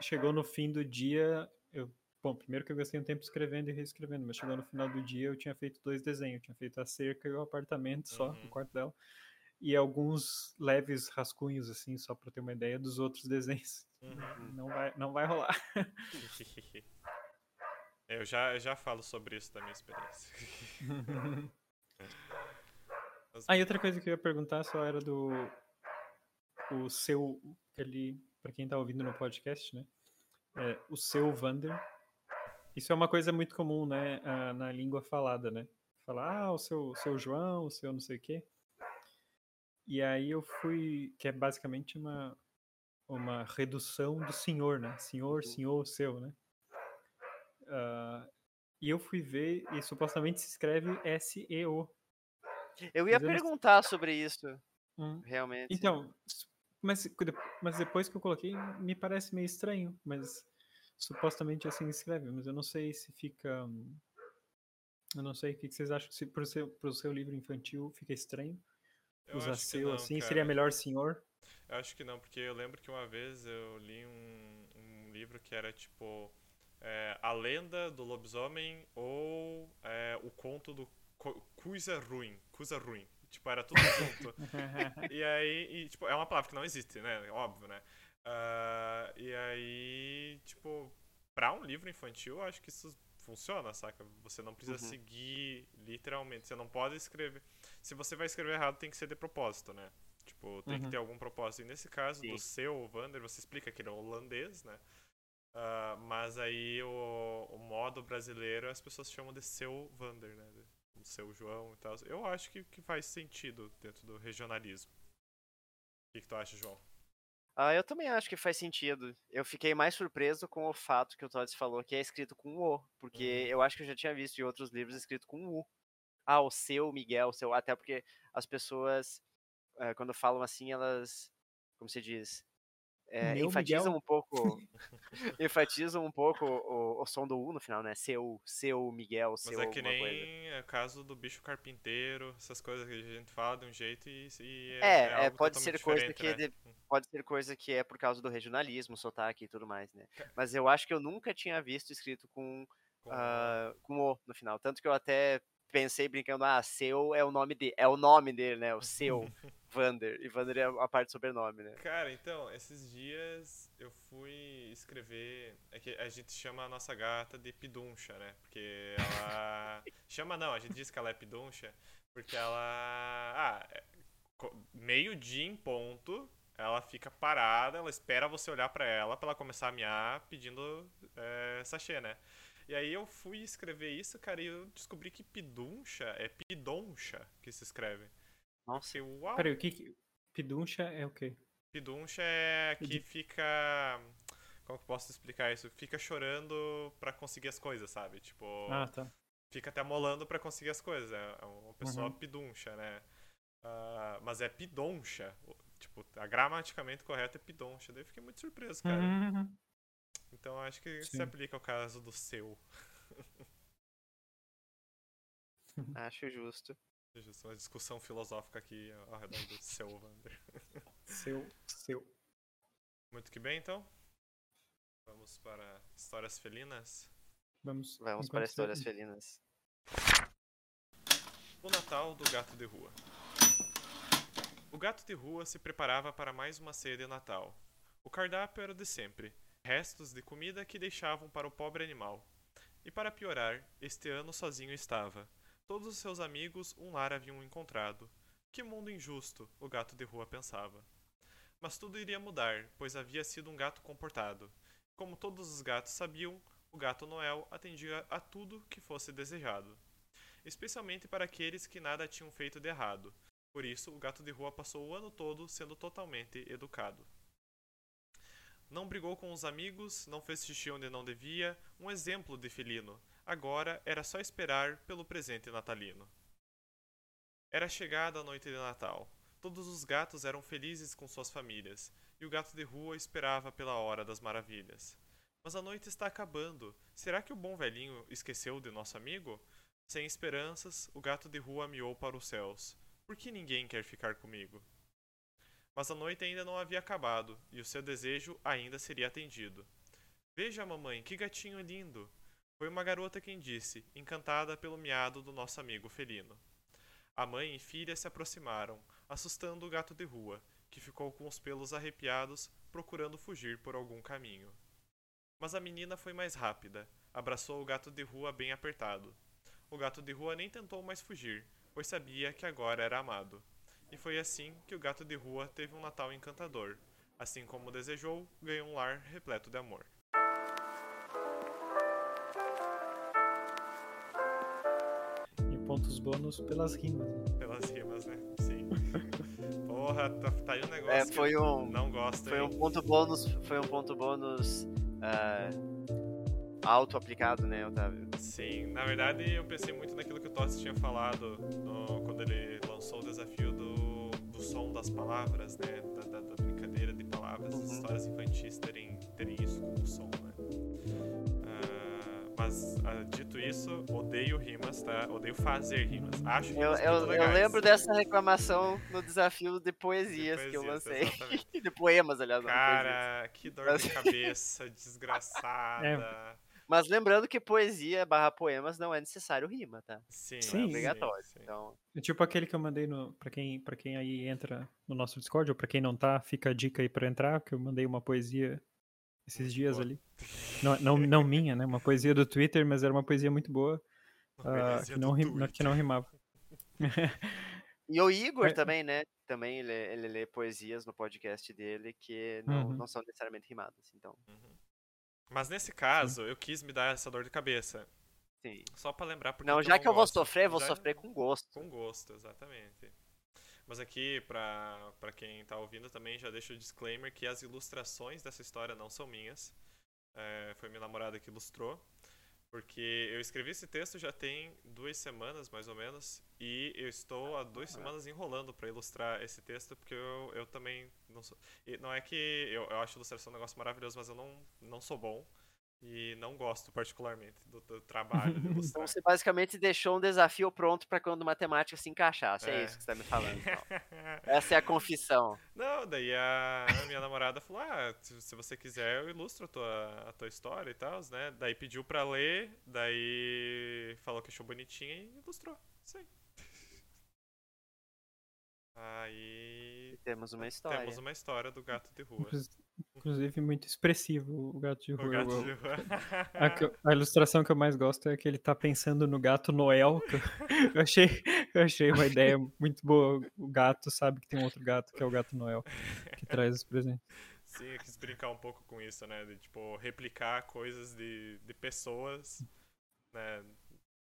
chegou no fim do dia, eu. Bom, primeiro que eu gastei um tempo escrevendo e reescrevendo, mas chegou no final do dia eu tinha feito dois desenhos. Eu tinha feito a cerca e o apartamento só, Uhum. o quarto dela. E alguns leves rascunhos, assim, só pra ter uma ideia dos outros desenhos. Uhum. Não vai, não vai rolar. Eu já, eu já falo sobre isso da minha experiência. Mas- Ah, e outra coisa que eu ia perguntar só era do o seu ali para quem tá ouvindo no podcast, né? É, o seu Vander. Isso é uma coisa muito comum, né, ah, na língua falada, né? Falar, ah, o seu, seu João, o seu não sei o quê. E aí eu fui, que é basicamente uma uma redução do senhor, né? Senhor, senhor, seu, né? Ah, e eu fui ver e supostamente se escreve S-E-O. Eu ia perguntar sobre isso, Hum. realmente. Então, mas, mas depois que eu coloquei, me parece meio estranho, mas supostamente assim escreve, mas eu não sei se fica. Eu não sei o que vocês acham, se pro seu, pro seu livro infantil fica estranho Eu usar seu assim, cara. seria melhor senhor? Eu acho que não, porque eu lembro que uma vez eu li um, um livro que era tipo é, A Lenda do Lobisomem ou é, O Conto do Co Coisa Ruim. Coisa Ruim. Tipo, era tudo junto. e aí, e, tipo, é uma palavra que não existe, né? Óbvio, né? Ah, e aí, tipo, pra um livro infantil, eu acho que isso funciona, saca? Você não precisa Uhum. seguir literalmente. Você não pode escrever. Se você vai escrever errado, tem que ser de propósito, né? Tipo, tem que Uhum. ter algum propósito. E nesse caso Sim. do seu Vander, você explica que ele é holandês, né? Ah, mas aí o, o modo brasileiro as pessoas chamam de seu Vander, né? O seu João e tal. Eu acho que, que faz sentido dentro do regionalismo. O que, que tu acha, João? Ah, eu também acho que faz sentido. Eu fiquei mais surpreso com o fato que o Todd falou que é escrito com O, porque Uhum. eu acho que eu já tinha visto em outros livros escrito com U. Ah, o seu Miguel, o seu. Até porque as pessoas, eh, quando falam assim, elas, como se diz, Meu enfatizam Miguel. um pouco, enfatizam um pouco o, o som do U no final, né? Seu, seu Miguel, Mas seu é que nem coisa. é o caso do bicho carpinteiro, essas coisas que a gente fala de um jeito e, e É, é, algo pode totalmente ser coisa que né? de- Pode ser coisa que é por causa do regionalismo, sotaque e tudo mais, né? Mas eu acho que eu nunca tinha visto escrito com Com- ah, com o no final. Tanto que eu até pensei brincando, ah, seu é o nome dele, é o nome dele, né? O seu, Vander. E Vander é a parte do sobrenome, né? Cara, então, esses dias eu fui escrever. É que a gente chama a nossa gata de Piduncha, né? Porque ela. chama não, a gente diz que ela é Piduncha, porque ela. Ah, é- meio-dia em ponto, ela fica parada, ela espera você olhar pra ela pra ela começar a miar pedindo é, sachê, né? E aí eu fui escrever isso, cara, e eu descobri que Piduncha é Pidoncha que se escreve. Nossa. Eu, uau! Peraí, o que que... Piduncha é o quê? Piduncha é que fica. Como que eu posso explicar isso? Fica chorando pra conseguir as coisas, sabe? Tipo, Ah, tá. fica até molando pra conseguir as coisas. É uma pessoa Uhum. piduncha, né? Ah, mas é pidoncha. Tipo, a gramaticamente correto é pidoncha. Daí eu fiquei muito surpreso, cara. Uhum. Então acho que se Sim. aplica ao caso do seu. Acho justo. Justo, uma discussão filosófica aqui ao redor do seu, Wander. Seu, seu. Muito que bem, então. Vamos para histórias felinas. Vamos, Vamos para histórias felinas. O Natal do Gato de Rua. O gato de rua se preparava para mais uma ceia de Natal. O cardápio era o de sempre: restos de comida que deixavam para o pobre animal. E para piorar, este ano sozinho estava. Todos os seus amigos um lar haviam encontrado. Que mundo injusto, o gato de rua pensava. Mas tudo iria mudar, pois havia sido um gato comportado. Como todos os gatos sabiam, o gato Noel atendia a tudo que fosse desejado, especialmente para aqueles que nada tinham feito de errado. Por isso, o gato de rua passou o ano todo sendo totalmente educado. Não brigou com os amigos, não fez xixi onde não devia, um exemplo de felino. Agora era só esperar pelo presente natalino. Era chegada a noite de Natal. Todos os gatos eram felizes com suas famílias, e o gato de rua esperava pela hora das maravilhas. Mas a noite está acabando. Será que o bom velhinho esqueceu de nosso amigo? Sem esperanças, o gato de rua miou para os céus. Por que ninguém quer ficar comigo? Mas a noite ainda não havia acabado, e o seu desejo ainda seria atendido. Veja, mamãe, que gatinho lindo! Foi uma garota quem disse, encantada pelo miado do nosso amigo felino. A mãe e filha se aproximaram, assustando o gato de rua, que ficou com os pelos arrepiados, procurando fugir por algum caminho. Mas a menina foi mais rápida, abraçou o gato de rua bem apertado. O gato de rua nem tentou mais fugir, pois sabia que agora era amado. E foi assim que o gato de rua teve um Natal encantador. Assim como desejou, ganhou um lar repleto de amor. E pontos bônus pelas rimas. Pelas rimas, né? Sim. Porra, tá, tá aí um negócio É, foi que um- não gosto, Foi hein? um ponto bônus, foi um ponto bônus ah, auto-aplicado, né, Otávio? Sim, na verdade eu pensei muito naquilo que o Tossi tinha falado no- quando ele lançou o desafio som das palavras, né? Da, da- da brincadeira de palavras, Uhum. as histórias infantis terem, terem isso como som, né? Ah, mas, ah, dito isso, odeio rimas, tá? Odeio fazer rimas. Acho Eu, rimas eu, muito eu legais. lembro dessa reclamação no desafio de poesias De que eu poesias, lancei. de poemas, aliás, poesias. Cara, que dor de cabeça desgraçada. Mas lembrando que poesia barra poemas não é necessário rima, tá? Sim, Sim. É obrigatório. sim. Então, É tipo aquele que eu mandei no, pra, quem, pra quem aí entra no nosso Discord, ou pra quem não tá, fica a dica aí pra entrar, que eu mandei uma poesia esses dias boa. ali. Não, não, não minha, né? Uma poesia do Twitter, mas era uma poesia muito boa, poesia que, não rim- que não rimava. E o Igor É. também, né? Também ele, ele lê poesias no podcast dele que não, Uhum. não são necessariamente rimadas. Então, Uhum. Mas nesse caso, eu quis me dar essa dor de cabeça. sim. Só pra lembrar porque Não, já que eu vou gosto. sofrer, eu vou Já- sofrer com gosto. Com gosto, exatamente. Mas aqui, pra, pra quem tá ouvindo também, já deixo o disclaimer que as ilustrações dessa história não são minhas. É, foi minha namorada que ilustrou. Porque eu escrevi esse texto já tem duas semanas, mais ou menos, e eu estou há duas semanas enrolando pra ilustrar esse texto, porque eu, eu também não sou... e não é que eu, eu acho ilustração um negócio maravilhoso, mas eu não, não sou bom e não gosto particularmente do, do trabalho de Então ilustrar. você basicamente deixou um desafio pronto pra quando matemática se encaixasse. É, É. isso que você tá me falando. então. Essa é a confissão. Não, daí a, minha namorada falou: Ah, se, você quiser, eu ilustro a tua, a tua história e tal, né? Daí pediu pra ler, daí falou que achou bonitinha e ilustrou. Isso aí. Aí Temos uma história. temos uma história do gato de rua. Inclus- Inclusive, muito expressivo o gato de O rua. gato Eu- de rua. A, a ilustração que eu mais gosto é que ele tá pensando no gato Noel. que eu, eu achei, eu achei uma ideia muito boa. O gato sabe que tem um outro gato, que é o gato Noel, que traz os presentes. Sim, eu quis brincar um pouco com isso, né? De, tipo, replicar coisas de, de pessoas, né?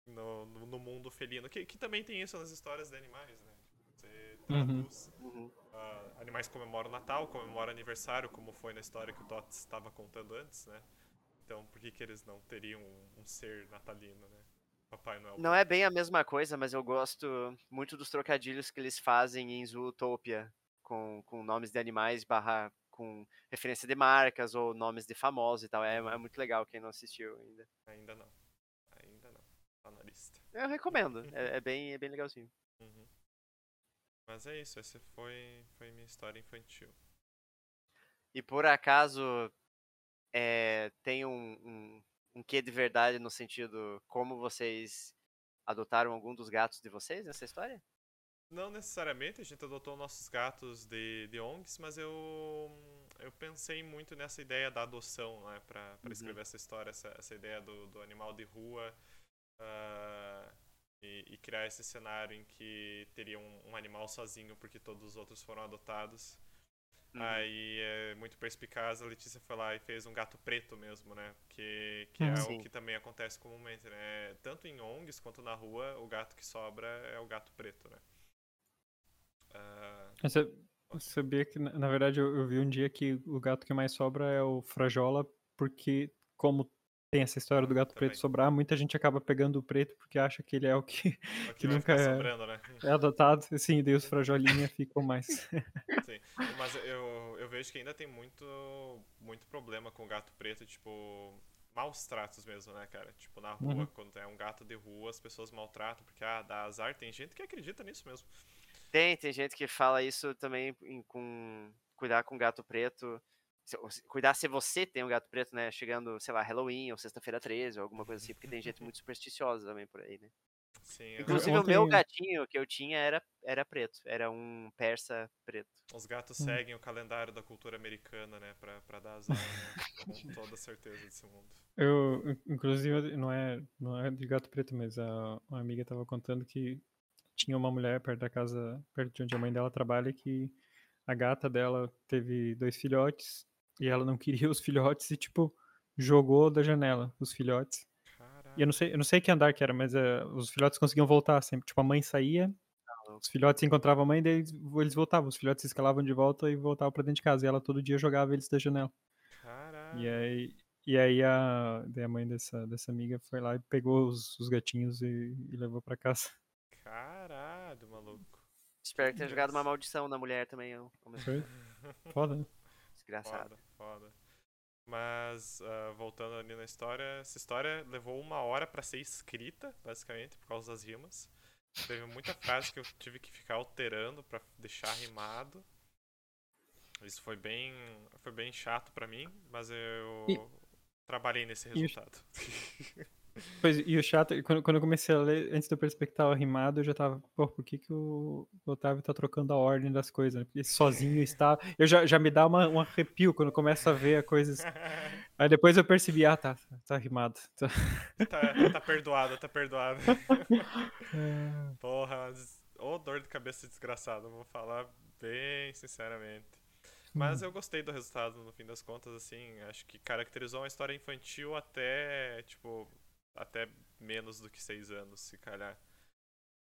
No, no, no mundo felino. Que, que também tem isso nas histórias de animais, né? Você Uhum. traduz. Uhum. ah, animais comemoram o Natal, comemoram aniversário, como foi na história que o Tots estava contando antes, né? Então, por que, que eles não teriam um, um ser natalino, né? Papai Noel. Não é bem a mesma coisa, mas eu gosto muito dos trocadilhos que eles fazem em Zootopia com, com nomes de animais barra com referência de marcas ou nomes de famosos e tal. É, é muito legal quem não assistiu ainda. Ainda não. Ainda não. Tá na lista. Eu recomendo. É, é bem, é bem legalzinho. Uhum. Mas é isso, essa foi, foi minha história infantil. E por acaso é, tem um, um, um quê de verdade no sentido como vocês adotaram algum dos gatos de vocês nessa história? Não necessariamente, a gente adotou nossos gatos de, de ONGs, mas eu, eu pensei muito nessa ideia da adoção, né, pra Uhum. escrever essa história, essa, essa ideia do, do animal de rua e, criar esse cenário em que teria um, um animal sozinho porque todos os outros foram adotados. Uhum. Aí, é muito perspicaz, a Letícia foi lá e fez um gato preto mesmo, né? Que, que é Uhum. Sim. o que também acontece comumente, né? Tanto em ONGs quanto na rua, o gato que sobra é o gato preto, né? Ah, sa- eu sabia que, na na verdade, eu, eu vi um dia que o gato que mais sobra é o Frajola, porque, como tem essa história do gato Também. preto sobrar, muita gente acaba pegando o preto porque acha que ele é o que o Que que vai nunca ficar é- sobrando, né? é adotado. Assim, daí os Frajolinha ficam mais. Sim. Mas eu, eu vejo que ainda tem muito, muito problema com o gato preto, tipo, maus tratos mesmo, né, cara? Tipo, na rua, Uhum. quando é um gato de rua, as pessoas maltratam, porque, ah, dá azar. Tem gente que acredita nisso mesmo. Tem, tem gente que fala isso também em- com cuidar com gato preto. Cuidar se você tem um gato preto, né? Chegando, sei lá, Halloween ou sexta-feira 13 ou alguma coisa assim, porque tem gente muito supersticiosa também por aí, né? Sim, Inclusive, ontem- o meu gatinho que eu tinha era, era preto. Era um persa preto. os gatos Hum. seguem o calendário da cultura americana, né, pra, pra dar azar, né? Com toda certeza desse mundo. Eu, in- inclusive, não é, não é de gato preto, mas a, uma amiga tava contando que tinha uma mulher perto da casa, perto de onde a mãe dela trabalha, que a gata dela teve dois filhotes e ela não queria os filhotes e, tipo, jogou da janela os filhotes. E eu não sei, eu não sei que andar que era, mas eh, os filhotes conseguiam voltar sempre. Tipo, a mãe saía, os filhotes encontravam a mãe, daí eles, eles voltavam. Os filhotes se escalavam de volta e voltavam pra dentro de casa. E ela todo dia jogava eles da janela. Caralho. E aí, e aí a, a mãe dessa, dessa amiga foi lá e pegou os, os gatinhos e, e levou pra casa. Caralho, maluco. Espero que tenha jogado uma maldição na mulher também. ao- ao mesmo Foi? Foda, né? Desgraçado. Foda, foda. Mas, ah, voltando ali na história, essa história levou uma hora pra ser escrita, basicamente, por causa das rimas. Teve muita frase que eu tive que ficar alterando pra deixar rimado. Isso foi bem, foi bem chato pra mim, mas eu E- trabalhei nesse resultado. Pois, e o chato, quando, quando eu comecei a ler, antes que tava rimado, eu já tava, pô, por que, que o Otávio tá trocando a ordem das coisas, né? Porque sozinho está. Eu já, já me dá uma, um arrepio quando eu começo a ver a coisa. Aí depois eu percebi, ah, tá, tá rimado. Tá. tá, tá perdoado, tá perdoado. É, Porra, ô dor de cabeça desgraçada, vou falar bem sinceramente. Mas eu gostei do resultado no fim das contas, assim, acho que caracterizou uma história infantil até, tipo, até menos do que seis anos, se calhar.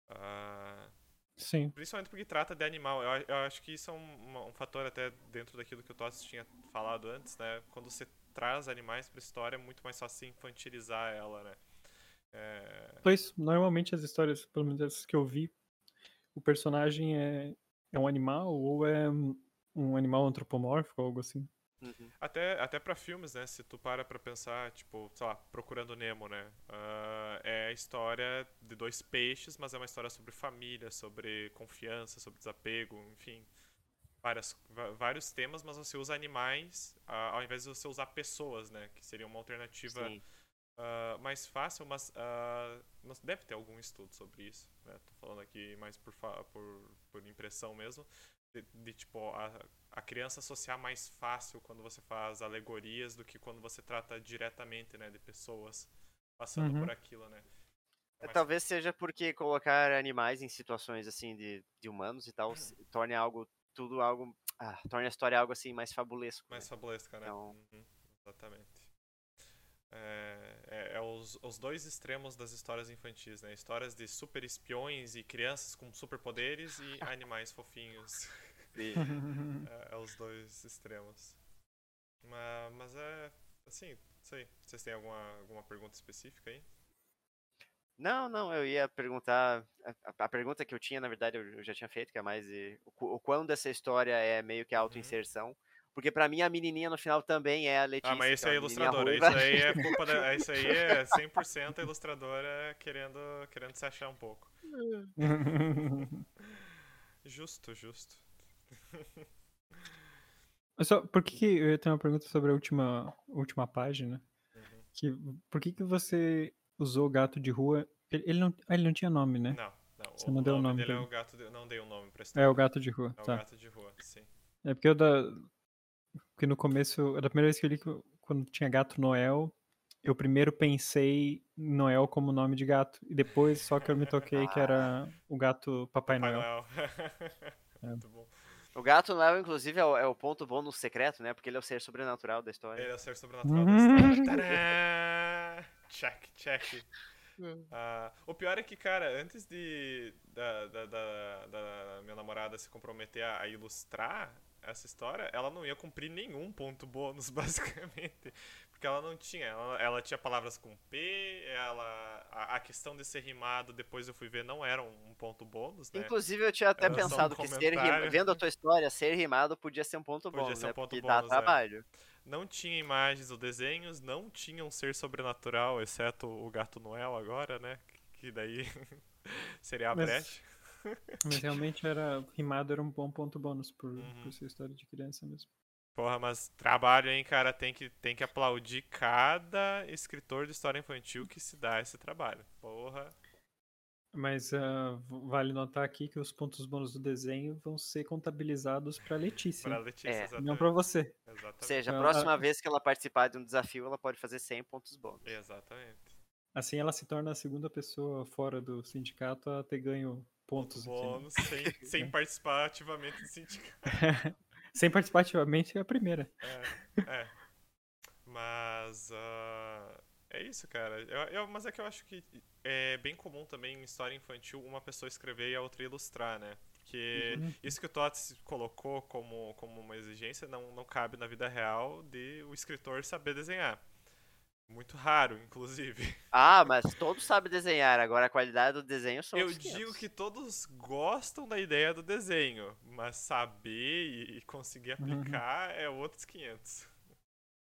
Ah, Sim. principalmente porque trata de animal. Eu, eu acho que isso é um, um fator até dentro daquilo que o Tossi tinha falado antes, né? Quando você traz animais pra história, é muito mais fácil infantilizar ela, né? É, Pois, normalmente as histórias, pelo menos essas que eu vi, o personagem é, é um animal ou é um- um animal antropomórfico, algo assim. Uhum. Até, até pra filmes, né? Se tu para pra pensar, tipo, sei lá, Procurando Nemo, né? Ah, é a história de dois peixes, mas é uma história sobre família, sobre confiança, sobre desapego, enfim. Várias, vários temas, mas você usa animais ah, ao invés de você usar pessoas, né? Que seria uma alternativa ah, mais fácil, mas ah, não- deve ter algum estudo sobre isso, né? Tô falando aqui mais por, por, por impressão mesmo. De, de, tipo, a, a criança associar mais fácil quando você faz alegorias do que quando você trata diretamente, né, de pessoas passando Uhum. por aquilo, né? É mais- Talvez seja porque colocar animais em situações assim de, de humanos e tal se- torne algo tudo algo ah, torne a história algo assim mais fabulesco. mais né? fabulesca, né? Então- Uhum, exatamente. É, é- é os, os dois extremos das histórias infantis, né? Histórias de super espiões e crianças com superpoderes e animais fofinhos. É, é os dois extremos. Mas, mas é. Assim, não sei. Vocês têm alguma, alguma pergunta específica aí? Não, não, eu ia perguntar. A, a- pergunta que eu tinha, na verdade, eu, já tinha feito, que é mais de, o, o quão dessa história é meio que auto-inserção. Porque pra mim a menininha no final também é a Letícia. Ah, mas que é menininha ilustradora. Isso aí é culpa da. Isso aí é 100% a ilustradora querendo, querendo se achar um pouco. Justo, justo. Só, por que, que eu ter uma pergunta sobre a última, última página? Uhum. Que, por que, que você usou gato de rua Ele, ele não, ah, ele não tinha nome, né? Não, não. Você não deu o nome dele é o gato. De... Não dei o nome pra É história. o gato de rua. É o tá. gato de rua, sim. É porque eu da. Porque no começo, da primeira vez que eu li, quando tinha gato Noel, eu primeiro pensei em Noel como nome de gato. E depois só que eu me toquei que era o gato Papai, Pai Noel. Noel. É. Muito bom. O gato Noel, inclusive, é o, é o ponto bônus secreto, né? Porque ele é o ser sobrenatural da história. Ele é o ser sobrenatural da história. Tadã! Check, check. Ah, o pior é que, cara, antes de da, da, da- da minha namorada se comprometer a, a ilustrar essa história, ela não ia cumprir nenhum ponto bônus, basicamente. Porque ela não tinha. Ela, ela tinha palavras com P, ela. A, a questão de ser rimado, depois eu fui ver, não era um, um ponto bônus, né? Inclusive, eu tinha até Era só um pensado que ser comentário. rim... vendo a tua história, ser rimado podia ser um ponto Podia bônus, ser um né? ponto Porque bônus, é. dá trabalho. Não tinha imagens ou desenhos, não tinha um ser sobrenatural, exceto o gato Noel agora, né? Que daí seria a Mas- brecha. Mas realmente era. Rimado era um bom ponto bônus por, Uhum. por ser história de criança mesmo. Porra, mas trabalho, hein, cara? Tem que, tem que aplaudir cada escritor de história infantil que se dá esse trabalho. Porra. Mas v- vale notar aqui que os pontos bônus do desenho vão ser contabilizados pra Letícia. Pra Letícia, É, exatamente. Não pra você. Exatamente. Ou seja, a Ah, próxima vez que ela participar de um desafio, ela pode fazer 100 pontos bônus. Exatamente. Assim ela se torna a segunda pessoa fora do sindicato a ter ganho pontos. aqui, né? Bônus, sem, sem participar ativamente do sindicato. Sem participar ativamente é a primeira. É, é. Mas ah, é isso, cara. Eu, eu- mas é que eu acho que é bem comum também em história infantil uma pessoa escrever e a outra ilustrar, né? Porque Uhum. isso que o Tots colocou como, como uma exigência não, não cabe na vida real de o escritor saber desenhar. Muito raro, inclusive. Ah, mas todos sabem desenhar, agora a qualidade do desenho são Eu digo 500. que todos gostam da ideia do desenho, mas saber e, conseguir Uhum. aplicar é outros 500.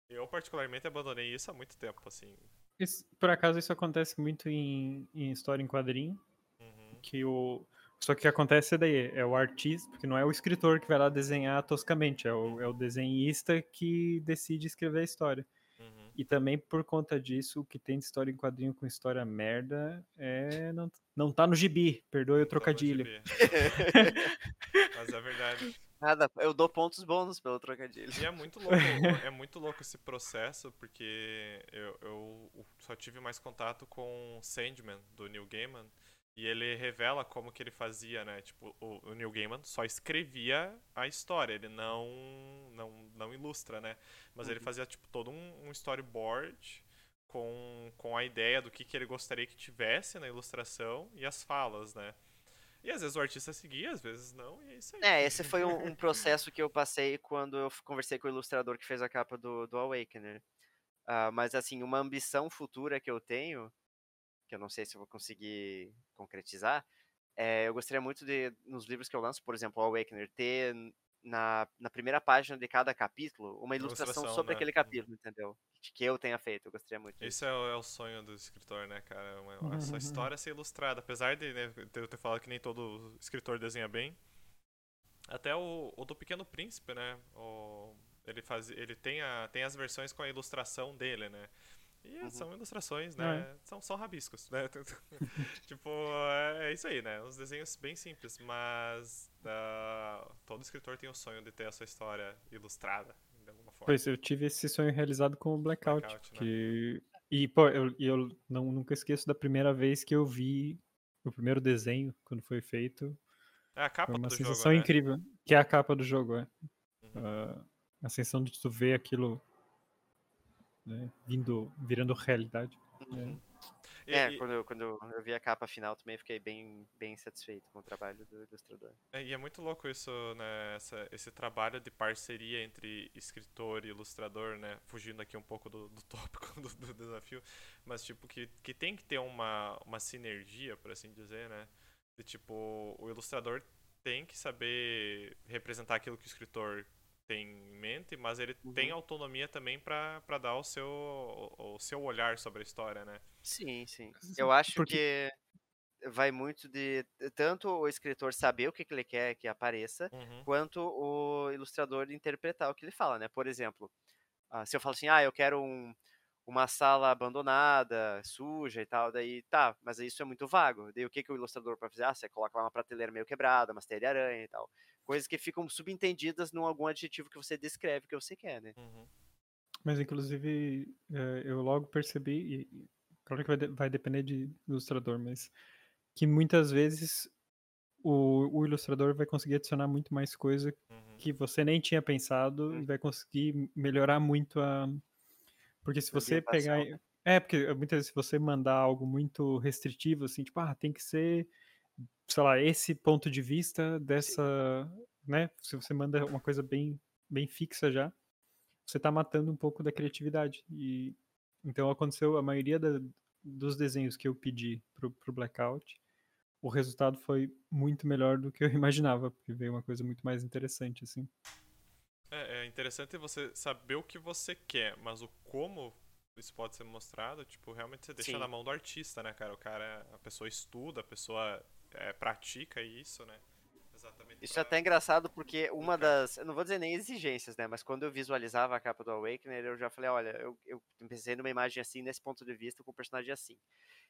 Eu, particularmente, abandonei isso há muito tempo, assim. Isso- por acaso isso acontece muito em, em história em quadrinho, Uhum. que o só que o que acontece daí é o artista, porque não é o escritor que vai lá desenhar toscamente, é o, é o desenhista que decide escrever a história. E também por conta disso, o que tem de história em quadrinho com história merda é não, não tá no gibi, perdoe o Tá trocadilho. Mas é verdade. Nada, eu dou pontos bônus pelo trocadilho. E é muito louco, é muito louco esse processo, porque eu, eu só tive mais contato com Sandman, do Neil Gaiman, e ele revela como que ele fazia, né? Tipo, o, o Neil Gaiman só escrevia a história, ele não, não, não ilustra, né? Mas ele Uhum. fazia, tipo, todo um, um storyboard com, com a ideia do que, que ele gostaria que tivesse na ilustração e as falas, né? E às vezes o artista seguia, às vezes não, e é isso aí. É, esse foi um, um processo que eu passei quando eu conversei com o ilustrador que fez a capa do, do Awakener. Ah, mas, assim, uma ambição futura que eu tenho, que eu não sei se eu vou conseguir concretizar, é, eu gostaria muito de, nos livros que eu lanço, por exemplo, o Awakener, ter na, na primeira página de cada capítulo uma ilustração sobre né? aquele capítulo, entendeu? Que eu tenha feito, eu gostaria muito. Esse é o, é o sonho do escritor, né, cara? Uma, essa Uhum. história ser ilustrada. Apesar de né, eu ter falado que nem todo escritor desenha bem. Até o, o do Pequeno Príncipe, né? O, ele faz, ele tem, a, tem as versões com a ilustração dele, né? E Uhum. são ilustrações, né? São, são rabiscos, né? tipo, é, é isso aí, né? Uns desenhos bem simples, mas ah, todo escritor tem o sonho de ter a sua história ilustrada, de alguma forma. Pois eu tive esse sonho realizado com o Blackout, Blackout, né? que e pô, eu, eu não nunca esqueço da primeira vez que eu vi o primeiro desenho quando foi feito, É a capa foi uma do sensação jogo, né? incrível, que é a capa do jogo, é. Uhum. Ah, a sensação de tu ver aquilo né, vindo, virando realidade. Uhum. E- É, e- quando, eu, quando eu vi a capa final também fiquei bem, bem satisfeito com o trabalho do ilustrador. É, e é muito louco isso, né? essa- esse trabalho de parceria entre escritor e ilustrador, né? Fugindo aqui um pouco do, do tópico do, do desafio, mas tipo, que, que tem que ter uma, uma sinergia, por assim dizer, né? De tipo, o ilustrador tem que saber representar aquilo que o escritor tem mas ele tem Uhum. autonomia também pra pra dar o seu, o, o seu olhar sobre a história, né? Sim, sim. Eu acho Porque- que vai muito de tanto o escritor saber o que, que ele quer que apareça, Uhum. quanto o ilustrador interpretar o que ele fala, né? Por exemplo, ah, se eu falo assim, ah, eu quero um, uma sala abandonada, suja e tal, daí tá, mas isso é muito vago. Daí o que, que o ilustrador pode fazer? Ah, você coloca lá uma prateleira meio quebrada, uma teia de aranha e tal. Coisas que ficam subentendidas num algum adjetivo que você descreve que você quer, né? Uhum. Mas, inclusive, é, eu logo percebi, e claro que vai, de- vai depender de ilustrador, mas que muitas vezes o, o ilustrador vai conseguir adicionar muito mais coisa Uhum. que você nem tinha pensado e Hum. vai conseguir melhorar muito a. Porque se você pegar. Ambientação, É, porque muitas vezes se você mandar algo muito restritivo, assim, tipo, ah, tem que ser, sei lá, esse ponto de vista dessa. Né? Se você manda uma coisa bem, bem fixa já, você tá matando um pouco da criatividade. E então aconteceu a maioria da- dos desenhos que eu pedi pro, pro Blackout, o resultado foi muito melhor do que eu imaginava, porque veio uma coisa muito mais interessante, assim. É, é interessante você saber o que você quer, mas o como isso pode ser mostrado, tipo, realmente você deixa Sim. na mão do artista, né, cara? O cara, a pessoa estuda, a pessoa é, pratica isso, né? Exatamente. Isso é pra- até engraçado porque uma das, eu não vou dizer nem exigências, né, mas quando eu visualizava a capa do Awakener, eu já falei, olha, eu, eu pensei numa imagem assim, nesse ponto de vista, com um personagem assim.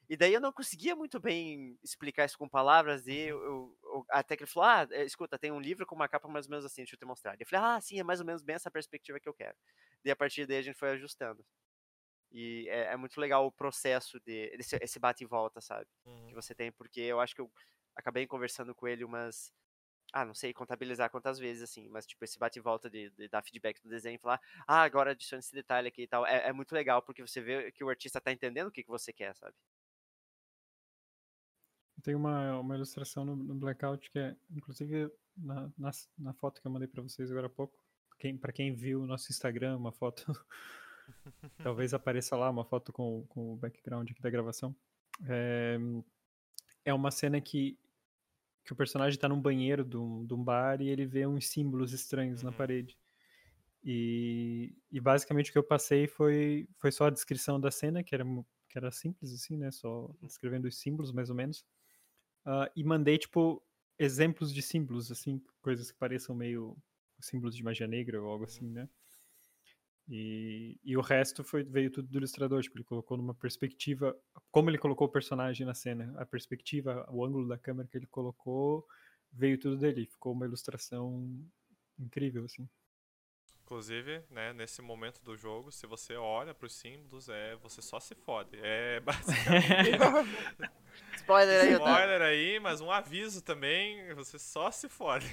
E daí eu não conseguia muito bem explicar isso com palavras, e eu, eu- eu- até que ele falou, ah, é, escuta, tem um livro com uma capa mais ou menos assim, deixa eu te mostrar. E eu falei, ah, sim, é mais ou menos bem essa perspectiva que eu quero. E a partir daí a gente foi ajustando. E é, é muito legal o processo de, esse, esse bate e volta, sabe? Uhum. que você tem, porque eu acho que eu acabei conversando com ele umas. Ah, não sei contabilizar quantas vezes, assim, mas tipo, esse bate e volta de, de dar feedback do desenho e falar, ah, agora adicione esse detalhe aqui e tal. É, é muito legal, porque você vê que o artista tá entendendo o que, que você quer, sabe? Tem uma, uma ilustração no, no Blackout que é, inclusive, na, na, na foto que eu mandei pra vocês agora há pouco. Quem, para quem viu o nosso Instagram, uma foto. talvez apareça lá uma foto com, com o background aqui da gravação. É, é uma cena que, que o personagem tá num banheiro de um, de um bar e ele vê uns símbolos estranhos na Uhum. parede. E, e basicamente o que eu passei foi, foi só a descrição da cena, que era, que era simples assim, né? Só descrevendo os símbolos, mais ou menos. Ah, e mandei, tipo, exemplos de símbolos, assim, coisas que pareçam meio símbolos de magia negra ou algo assim, né? E, e o resto foi, veio tudo do ilustrador, tipo, ele colocou numa perspectiva, como ele colocou o personagem na cena, a perspectiva, o ângulo da câmera que ele colocou, veio tudo dele, ficou uma ilustração incrível, assim. Inclusive, né, nesse momento do jogo, se você olha pros símbolos, é você só se fode. É basicamente. Spoiler aí. Spoiler aí, mas um aviso também, você só se fode.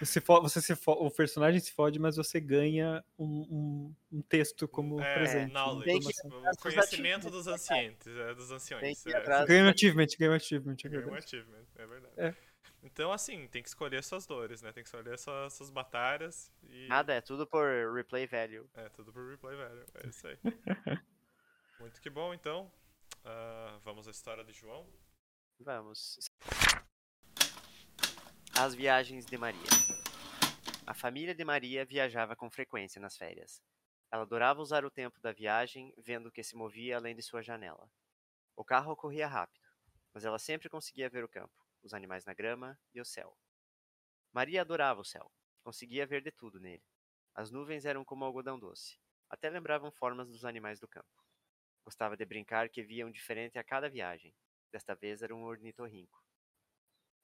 Você, fo- você se fo- o personagem se fode, mas você ganha um, um, um texto como é, presente. knowledge, o conhecimento dos ancientes, é, dos anciões. É. Ganha um achievement, ganha um achievement, é Ganhou um verdade. achievement, é verdade. É. Então, assim, tem que escolher suas dores, né? Tem que escolher suas, suas batalhas e. Nada, é tudo por replay value. É, tudo por replay, velho. É isso aí. Muito que bom, então. Ah, vamos à história de João. Vamos. As viagens de Maria. A família de Maria viajava com frequência nas férias. Ela adorava usar o tempo da viagem vendo o que se movia além de sua janela. O carro corria rápido, mas ela sempre conseguia ver o campo, os animais na grama e o céu. Maria adorava o céu, conseguia ver de tudo nele. As nuvens eram como algodão doce, até lembravam formas dos animais do campo. Gostava de brincar que via um diferente a cada viagem. Desta vez era um ornitorrinco.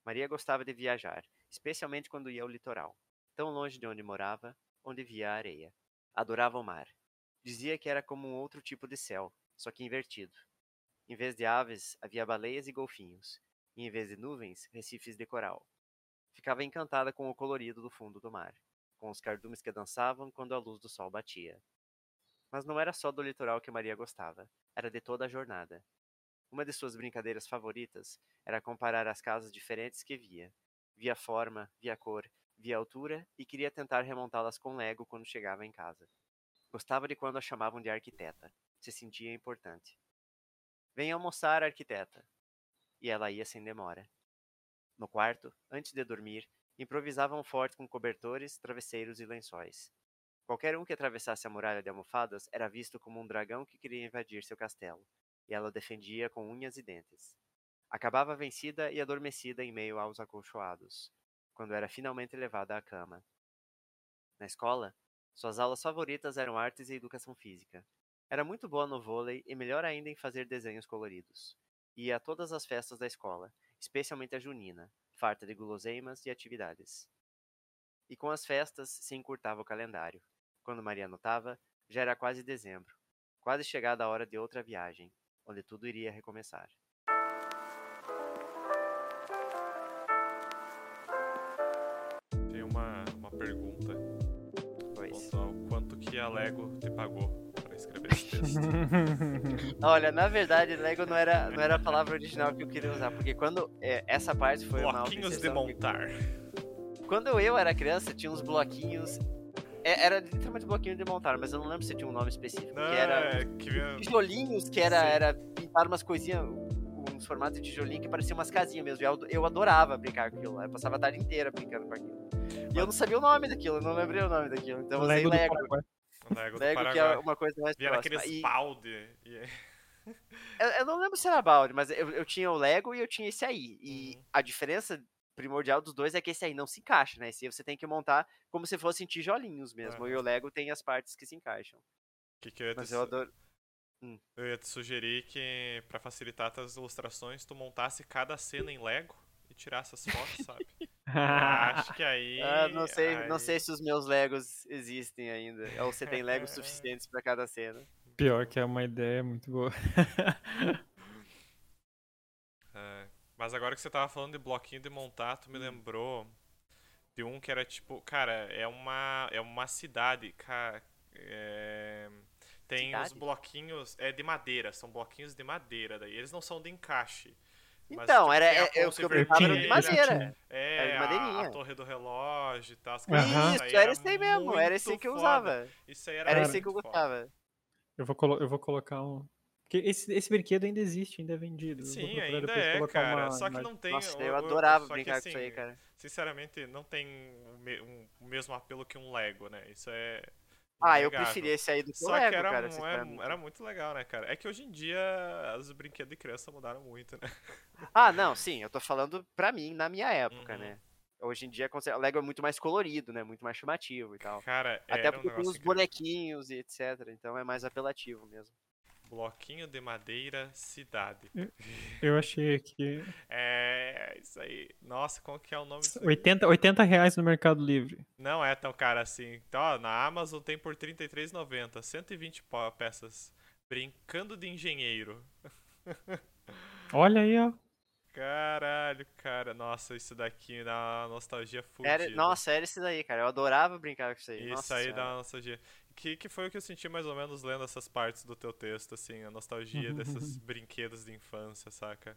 Maria gostava de viajar, especialmente quando ia ao litoral, tão longe de onde morava, onde via a areia. Adorava o mar. Dizia que era como um outro tipo de céu, só que invertido. Em vez de aves, havia baleias e golfinhos, e em vez de nuvens, recifes de coral. Ficava encantada com o colorido do fundo do mar, com os cardumes que dançavam quando a luz do sol batia. Mas não era só do litoral que Maria gostava, era de toda a jornada. Uma de suas brincadeiras favoritas era comparar as casas diferentes que via. Via forma, via cor, via altura e queria tentar remontá-las com Lego quando chegava em casa. Gostava de quando a chamavam de arquiteta. Se sentia importante. Venha almoçar, arquiteta. E ela ia sem demora. No quarto, antes de dormir, improvisava um forte com cobertores, travesseiros e lençóis. Qualquer um que atravessasse a muralha de almofadas era visto como um dragão que queria invadir seu castelo, e ela defendia com unhas e dentes. Acabava vencida e adormecida em meio aos acolchoados, quando era finalmente levada à cama. Na escola, Suas aulas favoritas eram artes e educação física. Era muito boa no vôlei e melhor ainda em fazer desenhos coloridos. Ia a todas as festas da escola, especialmente a junina, farta de guloseimas e atividades. E com as festas se encurtava o calendário. Quando Maria notava, já era quase dezembro, quase chegada a hora de outra viagem, onde tudo iria recomeçar. Tem uma, uma pergunta. Pois. Quanto quanto que a Lego te pagou Olha, na verdade, Lego não era, não era a palavra original que eu queria usar, porque quando é, essa parte foi uma Bloquinhos de autoinserção que- montar. Quando eu era criança, tinha uns bloquinhos. é- Era literalmente bloquinho de montar, mas eu não lembro se tinha um nome específico. Não, que era é que tijolinhos, que era, Sim. era pintar umas coisinhas, uns formatos de tijolinho que pareciam umas casinhas mesmo. E Eu, eu adorava brincar com aquilo. Eu passava a tarde inteira brincando com aquilo. E eu não sabia o nome daquilo, eu não lembrei o nome daquilo. Então eu usei Lego do Lego. Paraguai. Lego, do Lego que é uma coisa mais Vinha próxima. naqueles E balde. E... eu, eu não lembro se era balde, mas eu, eu tinha o Lego e eu tinha esse aí. E Uhum. a diferença primordial dos dois é que esse aí não se encaixa, né? Esse aí você tem que montar como se fossem tijolinhos mesmo. E Aham. o Lego tem as partes que se encaixam. Que que eu, ia te, Mas eu adoro. eu ia te sugerir que, pra facilitar as ilustrações, tu montasse cada cena em Lego e tirasse as fotos, sabe? Acho que aí. Ah, não sei, não aí- sei se os meus Legos existem ainda. Ou você tem Legos suficientes pra cada cena. Pior que é uma ideia muito boa. É, mas agora que você tava falando de bloquinho de montar, tu me Hum. lembrou de um que era tipo, cara, é uma é uma cidade, cara, é, tem os Cidade? bloquinhos é de madeira, são bloquinhos de madeira daí, eles não são de encaixe. Mas, Então, tipo, era, a é, é o que eu brincava era de madeira. É, Era de a, madeirinha. a torre do relógio e tal. coisas, Isso, era esse aí mesmo, era esse que eu usava. Isso aí era, Era esse aí que eu gostava. Eu vou, colo- eu vou colocar um. Porque esse, esse brinquedo ainda existe, ainda é vendido. Eu Sim, ainda é, cara. uma Só que não tem. Nossa, eu o- adorava só que, brincar com isso assim, aí, cara. Sinceramente, não tem o, me- um- o mesmo apelo que um Lego, né? Isso é. Ah, eu preferia esse aí do que Só Lego, que era, cara. mu- é- sinceramente. era muito legal, né, cara? É que hoje em dia os brinquedos de criança mudaram muito, né? Ah, não, sim, eu tô falando pra mim, na minha época, Uhum. né? Hoje em dia, o Lego é muito mais colorido, né? Muito mais chamativo e tal. Cara, Até era um porque tem os bonequinhos e etc. Então é mais apelativo mesmo. Bloquinho de madeira cidade. Eu achei aqui. É, isso aí. Nossa, qual que é o nome disso? aqui? 80, 80 reais no Mercado Livre. Não é tão caro assim. Então, ó, na Amazon tem por R$ 33,90. 120 po- peças. Brincando de engenheiro. Olha aí, ó. Caralho, cara. Nossa, isso daqui dá uma nostalgia Era, fudida. nossa, era esse daí, cara. Eu adorava brincar com isso aí. Isso nossa aí senhora. dá uma nostalgia. Que, que foi o que eu senti mais ou menos lendo essas partes do teu texto, assim, a nostalgia desses brinquedos de infância, saca?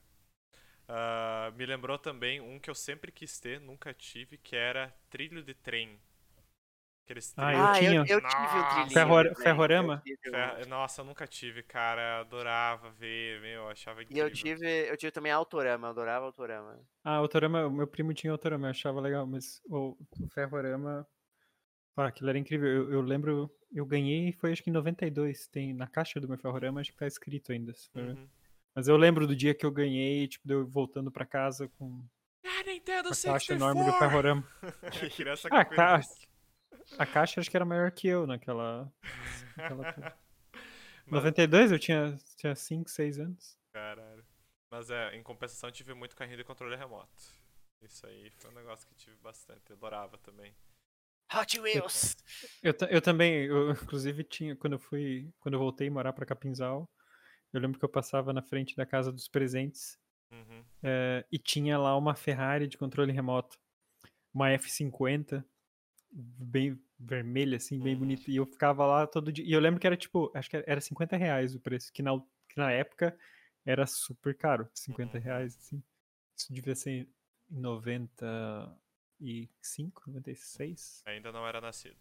Ah, me lembrou também um que eu sempre quis ter, nunca tive, que era trilho de trem. Aqueles Ah, eu Ah, eu, tinha. eu tive um Nossa. trilhinho. Ferro- de trem, ferrorama? eu tive. Fer- Nossa, eu nunca tive, cara. Adorava ver, meu, eu achava E incrível. eu tive, eu tive também Autorama, eu adorava Autorama. Ah, Autorama, o meu primo tinha Autorama, eu achava legal, mas o, o Ferrorama. Ah, aquilo era incrível. Eu, eu lembro, eu ganhei, foi acho que em 92. Tem na caixa do meu Ferrorama, acho que tá escrito ainda. Uhum. Mas eu lembro do dia que eu ganhei, tipo, eu voltando pra casa com Ah, Nintendo a 64! caixa enorme do Ferrorama. Criança Ah, com tá. isso. A caixa acho que era maior que eu naquela. naquela. Mas- 92 eu tinha 5, tinha 5, 6 anos. Caralho. Mas é, em compensação tive muito carrinho de controle remoto. Isso aí foi um negócio que tive bastante. Eu adorava também. Hot Wheels! Eu, eu também, eu, inclusive tinha, quando eu fui, quando eu voltei a morar pra Capinzal, eu lembro que eu passava na frente da casa dos presentes Uhum. eh, e tinha lá uma Ferrari de controle remoto, uma F50, bem vermelha, assim, bem Uhum. bonita, e eu ficava lá todo dia, e eu lembro que era tipo, acho que era 50 reais o preço, que na, que na época era super caro, 50 Uhum. reais, assim, isso devia ser em 95, 96, Ainda não era nascido.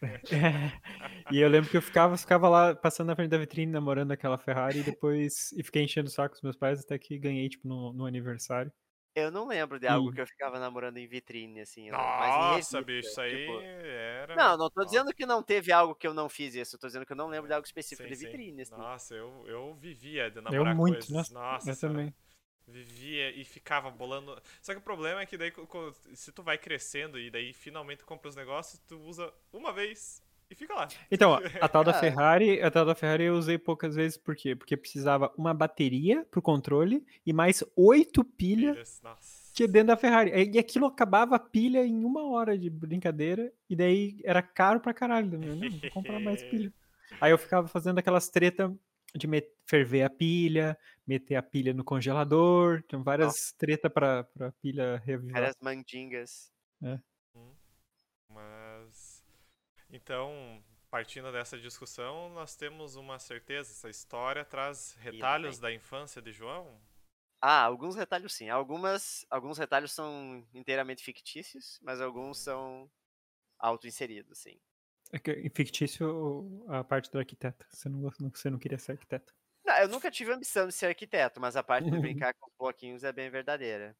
e eu lembro que eu ficava, ficava lá passando na frente da vitrine, namorando aquela Ferrari, e depois e fiquei enchendo o saco dos meus pais até que ganhei, tipo, no, no aniversário. Eu não lembro de algo Ih. que eu ficava namorando em vitrine, assim. eu Nossa, revista, bicho, isso aí tipo- era. Não, não tô Nossa. dizendo que não teve algo que eu não fiz isso, eu tô dizendo que eu não lembro de algo específico Sim, de vitrine, assim. Nossa, eu, eu vivia de namorar Eu muito, coisas. nossa, eu senhora. também. Vivia e ficava bolando. Só que o problema é que daí, se tu vai crescendo e daí finalmente compra os negócios, tu usa uma vez e fica lá. Então, a tal da Ferrari, a tal da Ferrari eu usei poucas vezes, por quê? Porque precisava uma bateria pro controle e mais oito pilhas que dentro da Ferrari. E aquilo acabava a pilha em uma hora de brincadeira, e daí era caro pra caralho. Né? Não, vou comprar mais pilha. Aí eu ficava fazendo aquelas treta de ferver a pilha, meter a pilha no congelador, tinha várias oh. treta pra, pra pilha revivar. Várias mandingas. É. Hum. Mas. Então, partindo dessa discussão, nós temos uma certeza: essa história traz retalhos da infância de João? Ah, alguns retalhos sim. Algumas, alguns retalhos são inteiramente fictícios, mas alguns são auto-inseridos, sim. É que fictício a parte do arquiteto. Você não, você não queria ser arquiteto. Não, eu nunca tive a ambição de ser arquiteto, mas a parte de brincar com os bloquinhos é bem verdadeira.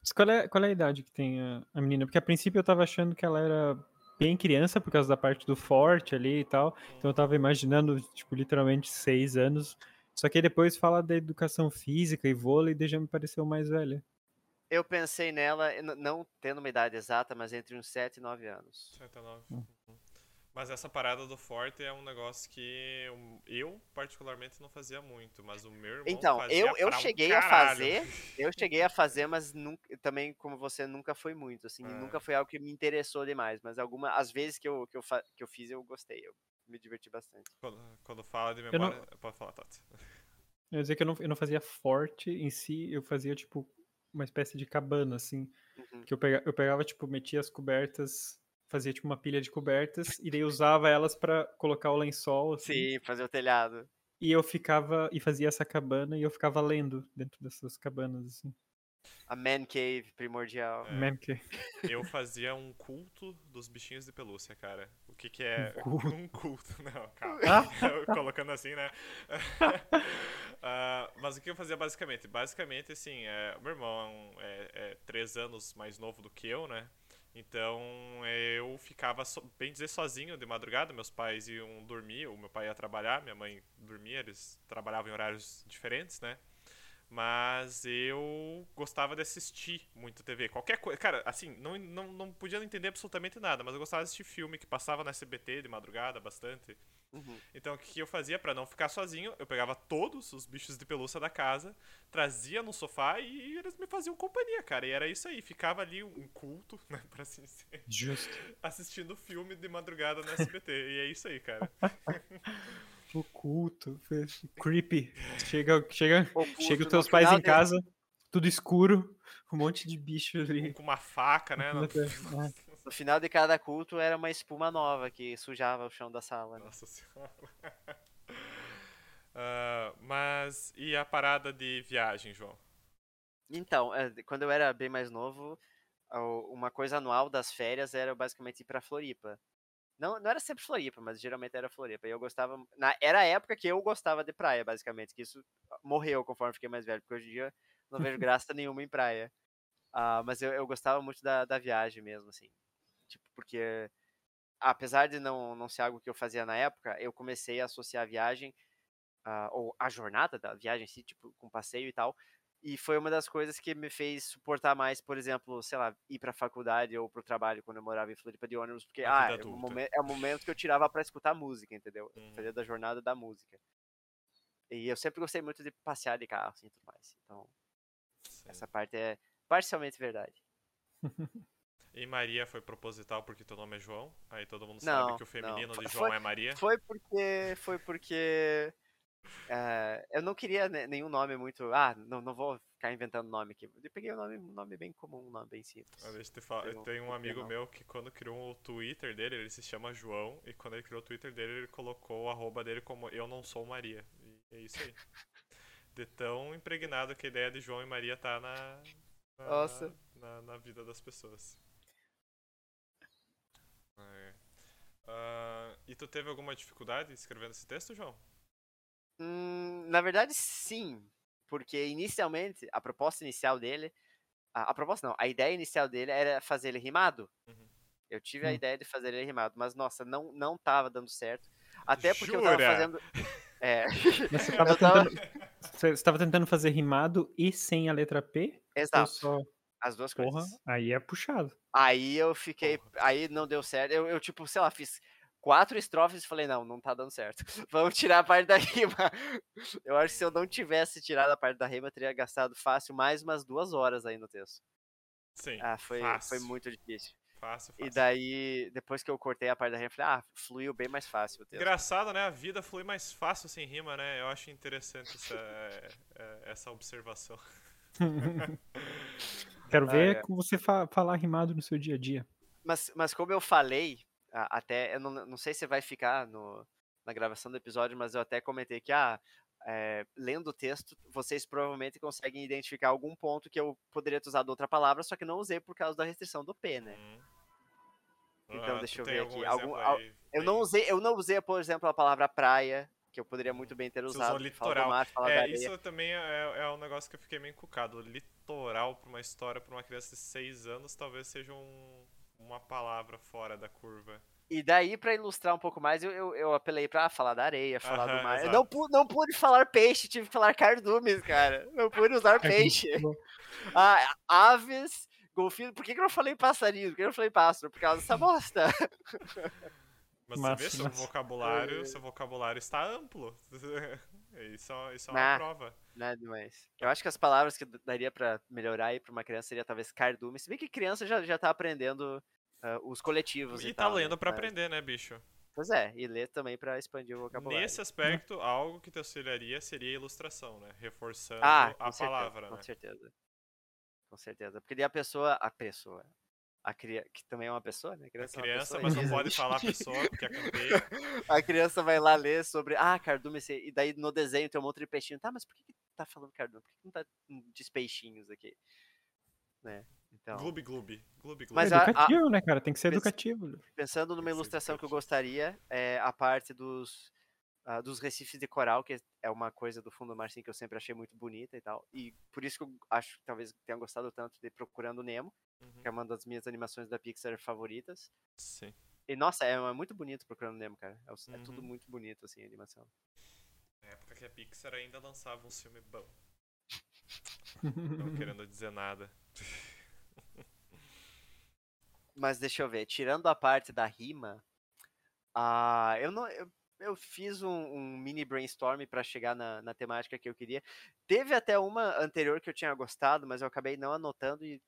Mas qual é, qual é a idade que tem a, a menina? Porque a princípio eu tava achando que ela era bem criança por causa da parte do forte ali e tal. Então eu tava imaginando, tipo, literalmente seis anos. Só que aí depois fala da educação física e vôlei e já me pareceu mais velha. Eu pensei nela, não tendo uma idade exata, mas entre uns 7 e 9 anos. 7 e 9. Hum. Mas essa parada do forte é um negócio que eu, particularmente, não fazia muito, mas o meu irmão Então, fazia eu, eu pra um cheguei a fazer, eu cheguei a fazer, mas nunca, também, como você, nunca foi muito, assim, É. nunca foi algo que me interessou demais, mas alguma, às vezes que eu, que eu, que eu fiz, eu gostei, eu me diverti bastante. Quando, quando fala de não- memória, pode falar, Tati. Eu ia dizer que eu não, eu não fazia forte em si, eu fazia, tipo, uma espécie de cabana, assim. Uhum. Que eu pegava, eu pegava, tipo, metia as cobertas, fazia, tipo, uma pilha de cobertas, e daí usava elas pra colocar o lençol, assim. Sim, fazer o telhado. E eu ficava, e fazia essa cabana, e eu ficava lendo dentro dessas cabanas, assim. A man cave primordial. É. Mesmo que... Eu fazia um culto dos bichinhos de pelúcia, cara. O que que é Um culto? um culto? Não, calma. Ah, Colocando assim, né? Ah, mas o que eu fazia basicamente? Basicamente, assim, é, meu irmão é, é três anos mais novo do que eu, né? Então eu ficava, bem dizer, sozinho de madrugada. Meus pais iam dormir, o meu pai ia trabalhar, minha mãe dormia, eles trabalhavam em horários diferentes, né? Mas eu gostava de assistir muito TV. Qualquer coisa. Cara, assim, não, não, não podia entender absolutamente nada, mas eu gostava de assistir filme que passava na SBT de madrugada bastante. Uhum. Então o que eu fazia pra não ficar sozinho? Eu pegava todos os bichos de pelúcia da casa, trazia no sofá e eles me faziam companhia, cara. E era isso aí. Ficava ali um culto, né, pra assim dizer, Justo. assistindo filme de madrugada no SBT. e é isso aí, cara. O culto, creepy. Chega, chega, Oculto chega os teus pais em de- casa, tudo escuro, um monte de bicho ali. Com uma faca, né? no- No final de cada culto era uma espuma nova que sujava o chão da sala. né? Nossa senhora. Ah, mas e a parada de viagem, João? Então, é, quando eu era bem mais novo, uma coisa anual das férias era basicamente ir pra Floripa. Não, não era sempre Floripa, mas geralmente era Floripa. E eu gostava. Na, era a época que eu gostava de praia, basicamente. Que isso morreu conforme fiquei mais velho, porque hoje em dia não vejo graça nenhuma em praia. Ah, mas eu, eu gostava muito da, da viagem mesmo, assim. Tipo, porque apesar de não, não ser algo que eu fazia na época, eu comecei a associar a viagem, ah, ou a jornada da viagem em si, tipo, com passeio e tal. E foi uma das coisas que me fez suportar mais, por exemplo, sei lá, ir pra faculdade ou pro trabalho quando eu morava em Floripa de ônibus, porque, ah, é o, adulta. momen- é o momento que eu tirava pra escutar música, entendeu? Uhum. Fazia da jornada da música. E eu sempre gostei muito de passear de carro, assim, e tudo mais. Então, essa parte é parcialmente verdade. E Maria foi proposital porque teu nome é João. Aí todo mundo Não, sabe que o feminino não. de Foi- João é Maria. Foi porque. Foi porque. eh, eu não queria ne- nenhum nome muito. Ah, não, não vou ficar inventando nome aqui. Eu peguei um nome, um nome bem comum, um nome bem simples. Ah, Deixa eu te falar. Eu- Tem um amigo não. meu que quando criou o Twitter dele, ele se chama João. E quando ele criou o Twitter dele, ele colocou o arroba dele como Eu Não Sou Maria. E é isso aí. De tão impregnado que a ideia de João e Maria tá na. na Nossa. Na, na vida das pessoas. É. Ah, e tu teve alguma dificuldade escrevendo esse texto, João? Hum, na verdade, sim. Porque inicialmente, a proposta inicial dele. A, a proposta não, a ideia inicial dele era fazer ele rimado. Uhum. Eu tive a Hum. ideia de fazer ele rimado, mas nossa, não, não tava dando certo. Até porque eu tava Jura? fazendo. É. Mas você tava, tentando, você estava tentando fazer rimado e sem a letra P? Ou Exato. só... As duas Porra, coisas. aí é puxado. Aí eu fiquei. Porra. Aí não deu certo. Eu, eu, tipo, sei lá, fiz quatro estrofes e falei, não, não tá dando certo. Vamos tirar a parte da rima. Eu acho que se eu não tivesse tirado a parte da rima, eu teria gastado fácil mais umas duas horas aí no texto. Sim. Ah, foi, fácil, foi muito difícil. Fácil, fácil. E daí, depois que eu cortei a parte da rima, eu falei, ah, fluiu bem mais fácil o texto. Engraçado, né? A vida flui mais fácil sem rima, né? Eu acho interessante essa, é, é, essa observação. Quero Ah, ver é. como você fa- falar rimado no seu dia a dia. Mas, mas como eu falei, até, eu não, não sei se vai ficar no, na gravação do episódio, mas eu até comentei que, ah, é, lendo o texto, vocês provavelmente conseguem identificar algum ponto que eu poderia ter usado outra palavra, só que não usei por causa da restrição do P, né? Hum. Então, Ah, deixa eu ver algum aqui. Algum- al- aí Eu não usei, eu não usei, por exemplo, a palavra praia, que eu poderia muito bem ter Você usou usado. fala do litoral. mar, É, isso também é, é um negócio que eu fiquei meio encucado. Litoral pra uma história pra uma criança de 6 anos talvez seja um- uma palavra fora da curva. E daí, pra ilustrar um pouco mais, eu, eu, eu apelei pra falar da areia, falar Aham, do mar. Eu não, pu- não pude falar peixe, tive que falar cardumes, cara. Não pude usar peixe. Ah, aves, golfinho. Por que, que eu não falei passarinho? Por que eu não falei pássaro? Por causa dessa bosta. Mas Massa, você vê, seu massa. vocabulário, É. seu vocabulário está amplo. Isso, é- isso é Ah. uma prova. Nada demais. Eu acho que as palavras que daria pra melhorar aí pra uma criança seria talvez cardume. Se bem que criança já, já tá aprendendo ah, os coletivos. E, E tá tal, lendo né? pra Mas- aprender, né, bicho? Pois é, e ler também pra expandir o vocabulário. Nesse aspecto, algo que te auxiliaria seria a ilustração, né? Reforçando Ah, com a certeza, palavra, com né? certeza. Com certeza. Porque daí a pessoa, a pessoa, a criança, que também é uma pessoa, né? A Criança, é uma criança, pessoa, mas não pode falar pessoa, porque é. A criança vai lá ler sobre, ah, cardume, esse- e daí no desenho tem um monte de peixinho. Tá, mas por que, que tá falando cardume? Por que, que não tá de peixinhos aqui? Né? Então, Gloob, gloob. Gloob, gloob. Mas é a- a- educativo, né, cara? Tem que ser Pens- educativo. pensando numa ilustração que eu educativo. gostaria, é a parte dos, ah, dos recifes de coral, que é uma coisa do fundo do mar assim, que eu sempre achei muito bonita e tal. E por isso que eu acho que talvez tenha gostado tanto de Procurando Nemo, Uhum, que é uma das minhas animações da Pixar favoritas. Sim. E nossa, é, é muito bonito Procurando Nemo, cara. É, o- é tudo Uhum. muito bonito, assim, a animação. Na época que a Pixar ainda lançava um filme bom. Não querendo dizer nada. Mas deixa eu ver, tirando a parte da rima, ah, eu não. Eu, eu fiz um, um mini brainstorm pra chegar na, na temática que eu queria. Teve até uma anterior que eu tinha gostado, mas eu acabei não anotando e,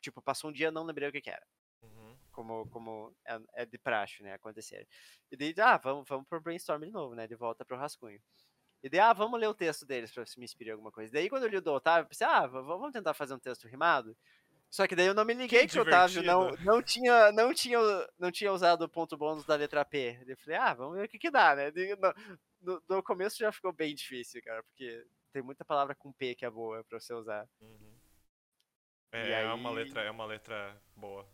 tipo, passou um dia e não lembrei o que, que era. Uhum. Como, como é, é de praxe, né? Acontecer. E daí, ah, vamos, vamos pro brainstorm de novo, né? De volta pro rascunho. E daí, ah, vamos ler o texto deles ver se me inspira em alguma coisa. Daí, quando eu li o do Otávio, eu pensei, ah, vamos tentar fazer um texto rimado. Só que daí eu não me liguei que, o Otávio não, não, tinha, não, tinha, não tinha usado o ponto bônus da letra P. Eu falei, ah, vamos ver o que que dá, né? No, no, começo já ficou bem difícil, cara, porque tem muita palavra com P que é boa pra você usar. Uhum. É, é uma aí- letra, é uma letra boa.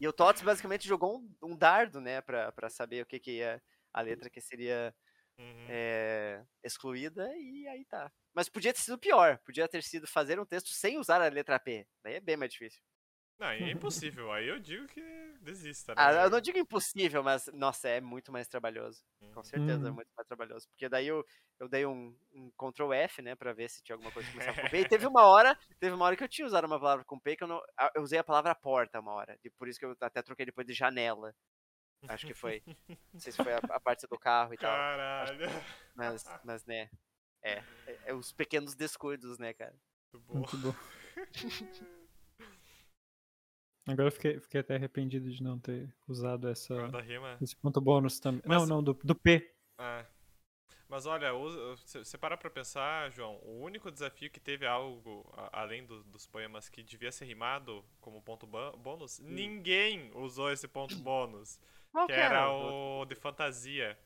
E o Tots basicamente jogou um, um dardo, né, pra, pra saber o que que ia a letra que seria Uhum. é, excluída e aí tá. Mas podia ter sido pior, podia ter sido fazer um texto sem usar a letra P. Daí é bem mais difícil. Não, é impossível. Aí eu digo que desista, né? Ah, eu não digo impossível, mas nossa, é muito mais trabalhoso. Com Uhum. certeza é Uhum. muito mais trabalhoso. Porque daí eu, eu dei um, um Ctrl F, né, pra ver se tinha alguma coisa que começava com P. E teve uma hora, teve uma hora que eu tinha usado uma palavra com P que eu não. Eu usei a palavra porta uma hora. E por isso que eu até troquei depois de janela. Acho que foi. Não sei se foi a, a parte do carro e tal. Caralho. Mas, mas né. É, é, é os pequenos descuidos, né, cara? Muito bom. Muito bom. Agora eu fiquei, fiquei até arrependido de não ter usado essa, esse ponto bônus também. Mas- Não, não, do, do P. É. Mas olha, você para pra pensar, João, o único desafio que teve algo, a- além do- dos poemas, que devia ser rimado como ponto bônus, ninguém usou esse ponto bônus. Qual que que era o- de fantasia.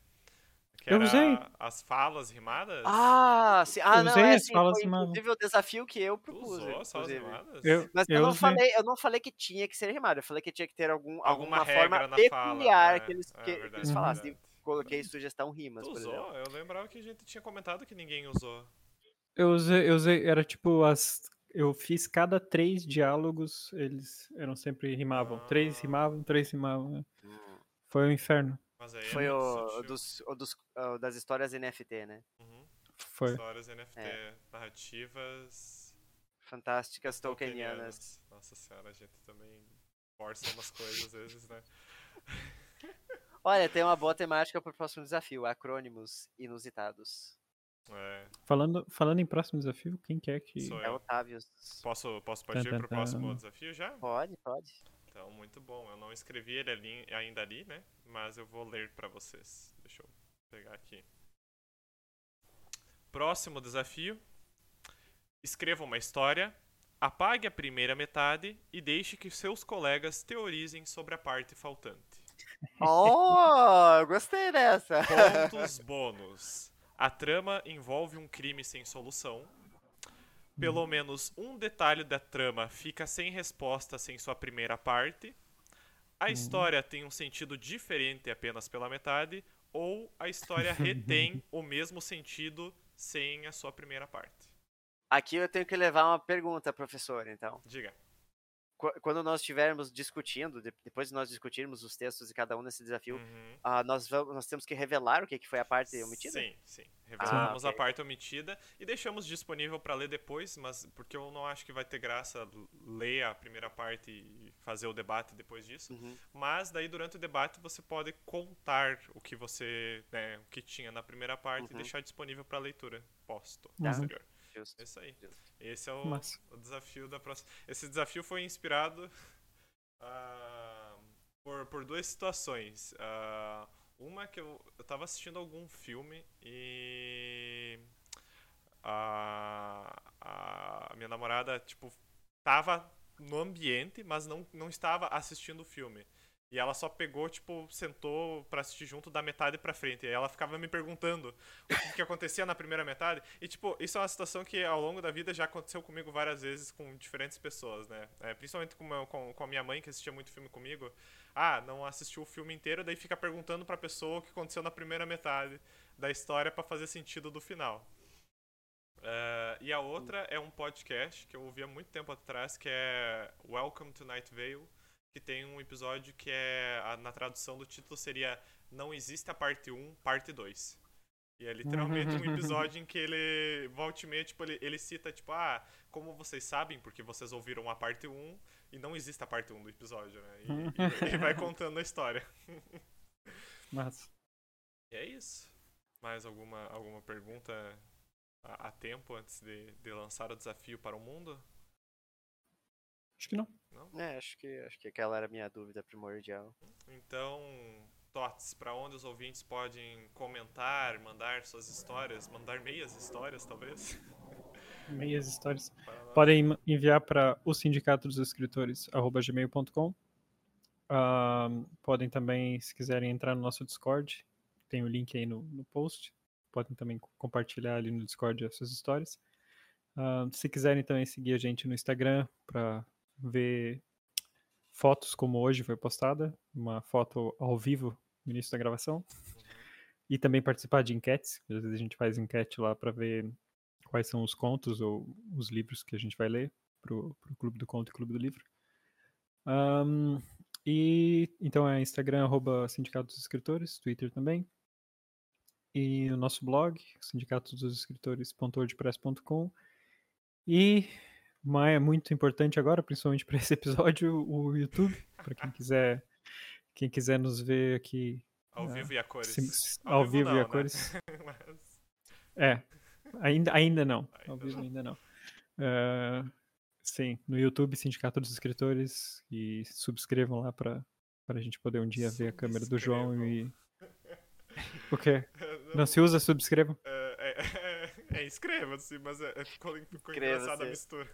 Que Eu era usei. as falas rimadas. Ah, sim. Ah, Eu não, usei é as assim, falas foi rimadas. inclusive o desafio que eu propus. usou as falas rimadas? Eu, Mas eu, eu não usei. falei, eu não falei que tinha que ser rimado, eu falei que tinha que ter algum, Alguma alguma, regra forma na peculiar fala. que eles, é, que, é que verdade, eles Uhum. falassem. verdade. Coloquei sugestão rimas, Tu por usou? exemplo. Eu lembrava que a gente tinha comentado que ninguém usou. Eu usei, eu usei, era tipo as. Eu fiz cada três diálogos, eles eram sempre rimavam. Três Ah. rimavam, três rimavam. né? Hum. Foi o inferno. Mas aí é Foi o, dos, o dos, o das histórias NFT, né? Uhum. Foi. Histórias NFT, É. narrativas Fantásticas tolkienianas. Nossa senhora, a gente também força umas coisas às vezes, né? Olha, tem uma boa temática pro próximo desafio: acrônimos inusitados. É, Falando, falando em próximo desafio, quem quer que. Sou É. Otávio. Posso, posso partir tan, pro próximo desafio já? Pode, pode. Então, muito bom. Eu não escrevi ele ali, ainda ali, né? Mas eu vou ler pra vocês. Deixa eu pegar aqui. Próximo desafio. Escreva uma história, apague a primeira metade e deixe que seus colegas teorizem sobre a parte faltante. Oh, gostei dessa. Pontos bônus. A trama envolve um crime sem solução. Pelo menos um detalhe da trama fica sem resposta sem sua primeira parte. A história tem um sentido diferente apenas pela metade. Ou a história retém o mesmo sentido sem a sua primeira parte. Aqui eu tenho que levar uma pergunta, professor, então. Diga. Qu- Quando nós estivermos discutindo, de- depois de nós discutirmos os textos de cada um nesse desafio, Uhum. ah, nós, vamos, nós temos que revelar o que, que foi a parte omitida? Sim, sim. Revelamos a ok. parte omitida e deixamos disponível para ler depois, mas porque eu não acho que vai ter graça ler a primeira parte e fazer o debate depois disso. Uhum. Mas daí durante o debate você pode contar o que você, né, o que tinha na primeira parte e Uhum. deixar disponível para leitura posto, Uhum. Justo. É isso aí. Justo. Esse é o, o desafio da próxima. Esse desafio foi inspirado ah, por, por duas situações. Ah, uma que eu, eu tava assistindo algum filme e a, a minha namorada, tipo, tava no ambiente, mas não, não estava assistindo o filme. E ela só pegou, tipo, sentou pra assistir junto da metade pra frente. E ela ficava me perguntando o que, acontecia na primeira metade. E, tipo, isso é uma situação que ao longo da vida já aconteceu comigo várias vezes com diferentes pessoas, né? É, principalmente com, meu- com, com a minha mãe, que assistia muito filme comigo. Ah, não assistiu o filme inteiro, daí fica perguntando pra pessoa o que aconteceu na primeira metade da história pra fazer sentido do final. É, e a outra é um podcast que eu ouvi há muito tempo atrás, que é Welcome to Night Vale, que tem um episódio que é, a- na tradução do título seria Não Existe a Parte 1, Parte 2. E é literalmente um episódio em que ele, volta e meia, tipo, ele, ele cita, tipo, ah, como vocês sabem, porque vocês ouviram a parte 1 e não existe a parte 1 do episódio, né? E, e- e vai contando a história. Massa. E é isso. Mais alguma, alguma pergunta a, a tempo antes de, de lançar o desafio para o mundo? Acho que não. Não? É, acho que, acho que aquela era a minha dúvida primordial. Então, Tots, para onde os ouvintes podem comentar, mandar suas histórias, mandar meias histórias, talvez? Meias histórias. Podem enviar para o sindicato dos escritores arroba gmail.com. Ahn, podem também, se quiserem, entrar no nosso Discord. Tem o link aí no, no post. Podem também co- compartilhar ali no Discord as suas histórias. Ahn, se quiserem também seguir a gente no Instagram para ver fotos como hoje foi postada, uma foto ao vivo no início da gravação. E também participar de enquetes. Às vezes a gente faz enquete lá para ver quais são os contos ou os livros que a gente vai ler pro, pro Clube do Conto e Clube do Livro. Ahn, e então é Instagram, arroba Sindicato dos Escritores, Twitter também. E o nosso blog, sindicatosdosescritores.wordpress.com. E mas é muito importante agora, principalmente para esse episódio, o YouTube, para quem quiser quem quiser nos ver aqui Ao Ah, vivo e a cores. sim, ao vivo e não, a né? cores. Mas- É, ainda, ainda não. Ao Ainda vivo não. ainda não. Ah, sim, no YouTube, Sindicato dos Escritores, e subscrevam lá para a gente poder um dia ver a câmera do João e. O quê? Não se usa subscrevam? É, é, é, é, inscreva-se, mas é, é, ficou, ficou engraçada a mistura.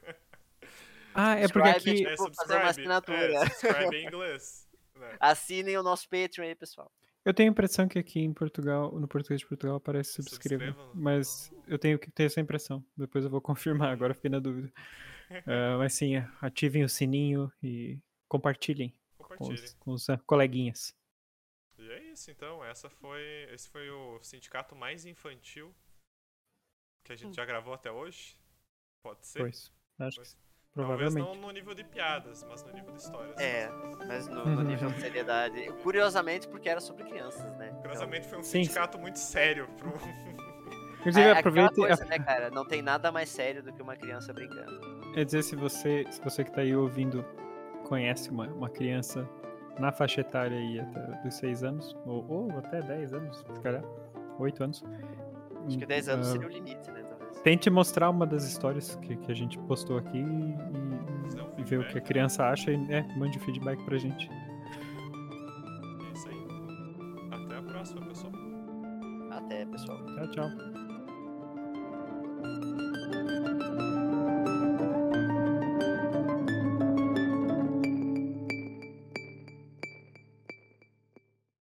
Ah, é porque aqui. É Vou fazer uma assinatura. É, subscribe em inglês. né? Assinem o nosso Patreon aí, pessoal. Eu tenho a impressão que aqui em Portugal, no português de Portugal, aparece subscrevam. Subscrevam. Mas eu tenho que ter essa impressão. Depois eu vou confirmar, agora fiquei na dúvida. Ah, mas sim, ativem o sininho e compartilhem com Compartilhe. os, com os ah, coleguinhas. E é isso, então. Essa foi, esse foi o sindicato mais infantil que a gente já gravou até hoje. Pode ser? Pois. Acho que Pois. sim, Talvez provavelmente. não no nível de piadas, mas no nível de histórias. É, mas no, no nível de seriedade. Curiosamente, porque era sobre crianças, né? Então, Curiosamente foi um Sim, sim. sindicato muito sério pro. Inclusive, É aquela aproveite. coisa, né, cara? Não tem nada mais sério do que uma criança brincando. Quer dizer, se você, se você que tá aí ouvindo conhece uma, uma criança na faixa etária aí até dos 6 anos, ou, ou até 10 anos, se calhar, 8 anos. Acho que 10 anos seria o limite, né? Talvez. Tente mostrar uma das histórias que, que a gente postou aqui e, e ver o que a feedback. criança acha e é, mande feedback pra gente. É isso aí. Até a próxima, pessoal. Até, pessoal. Tchau, tchau.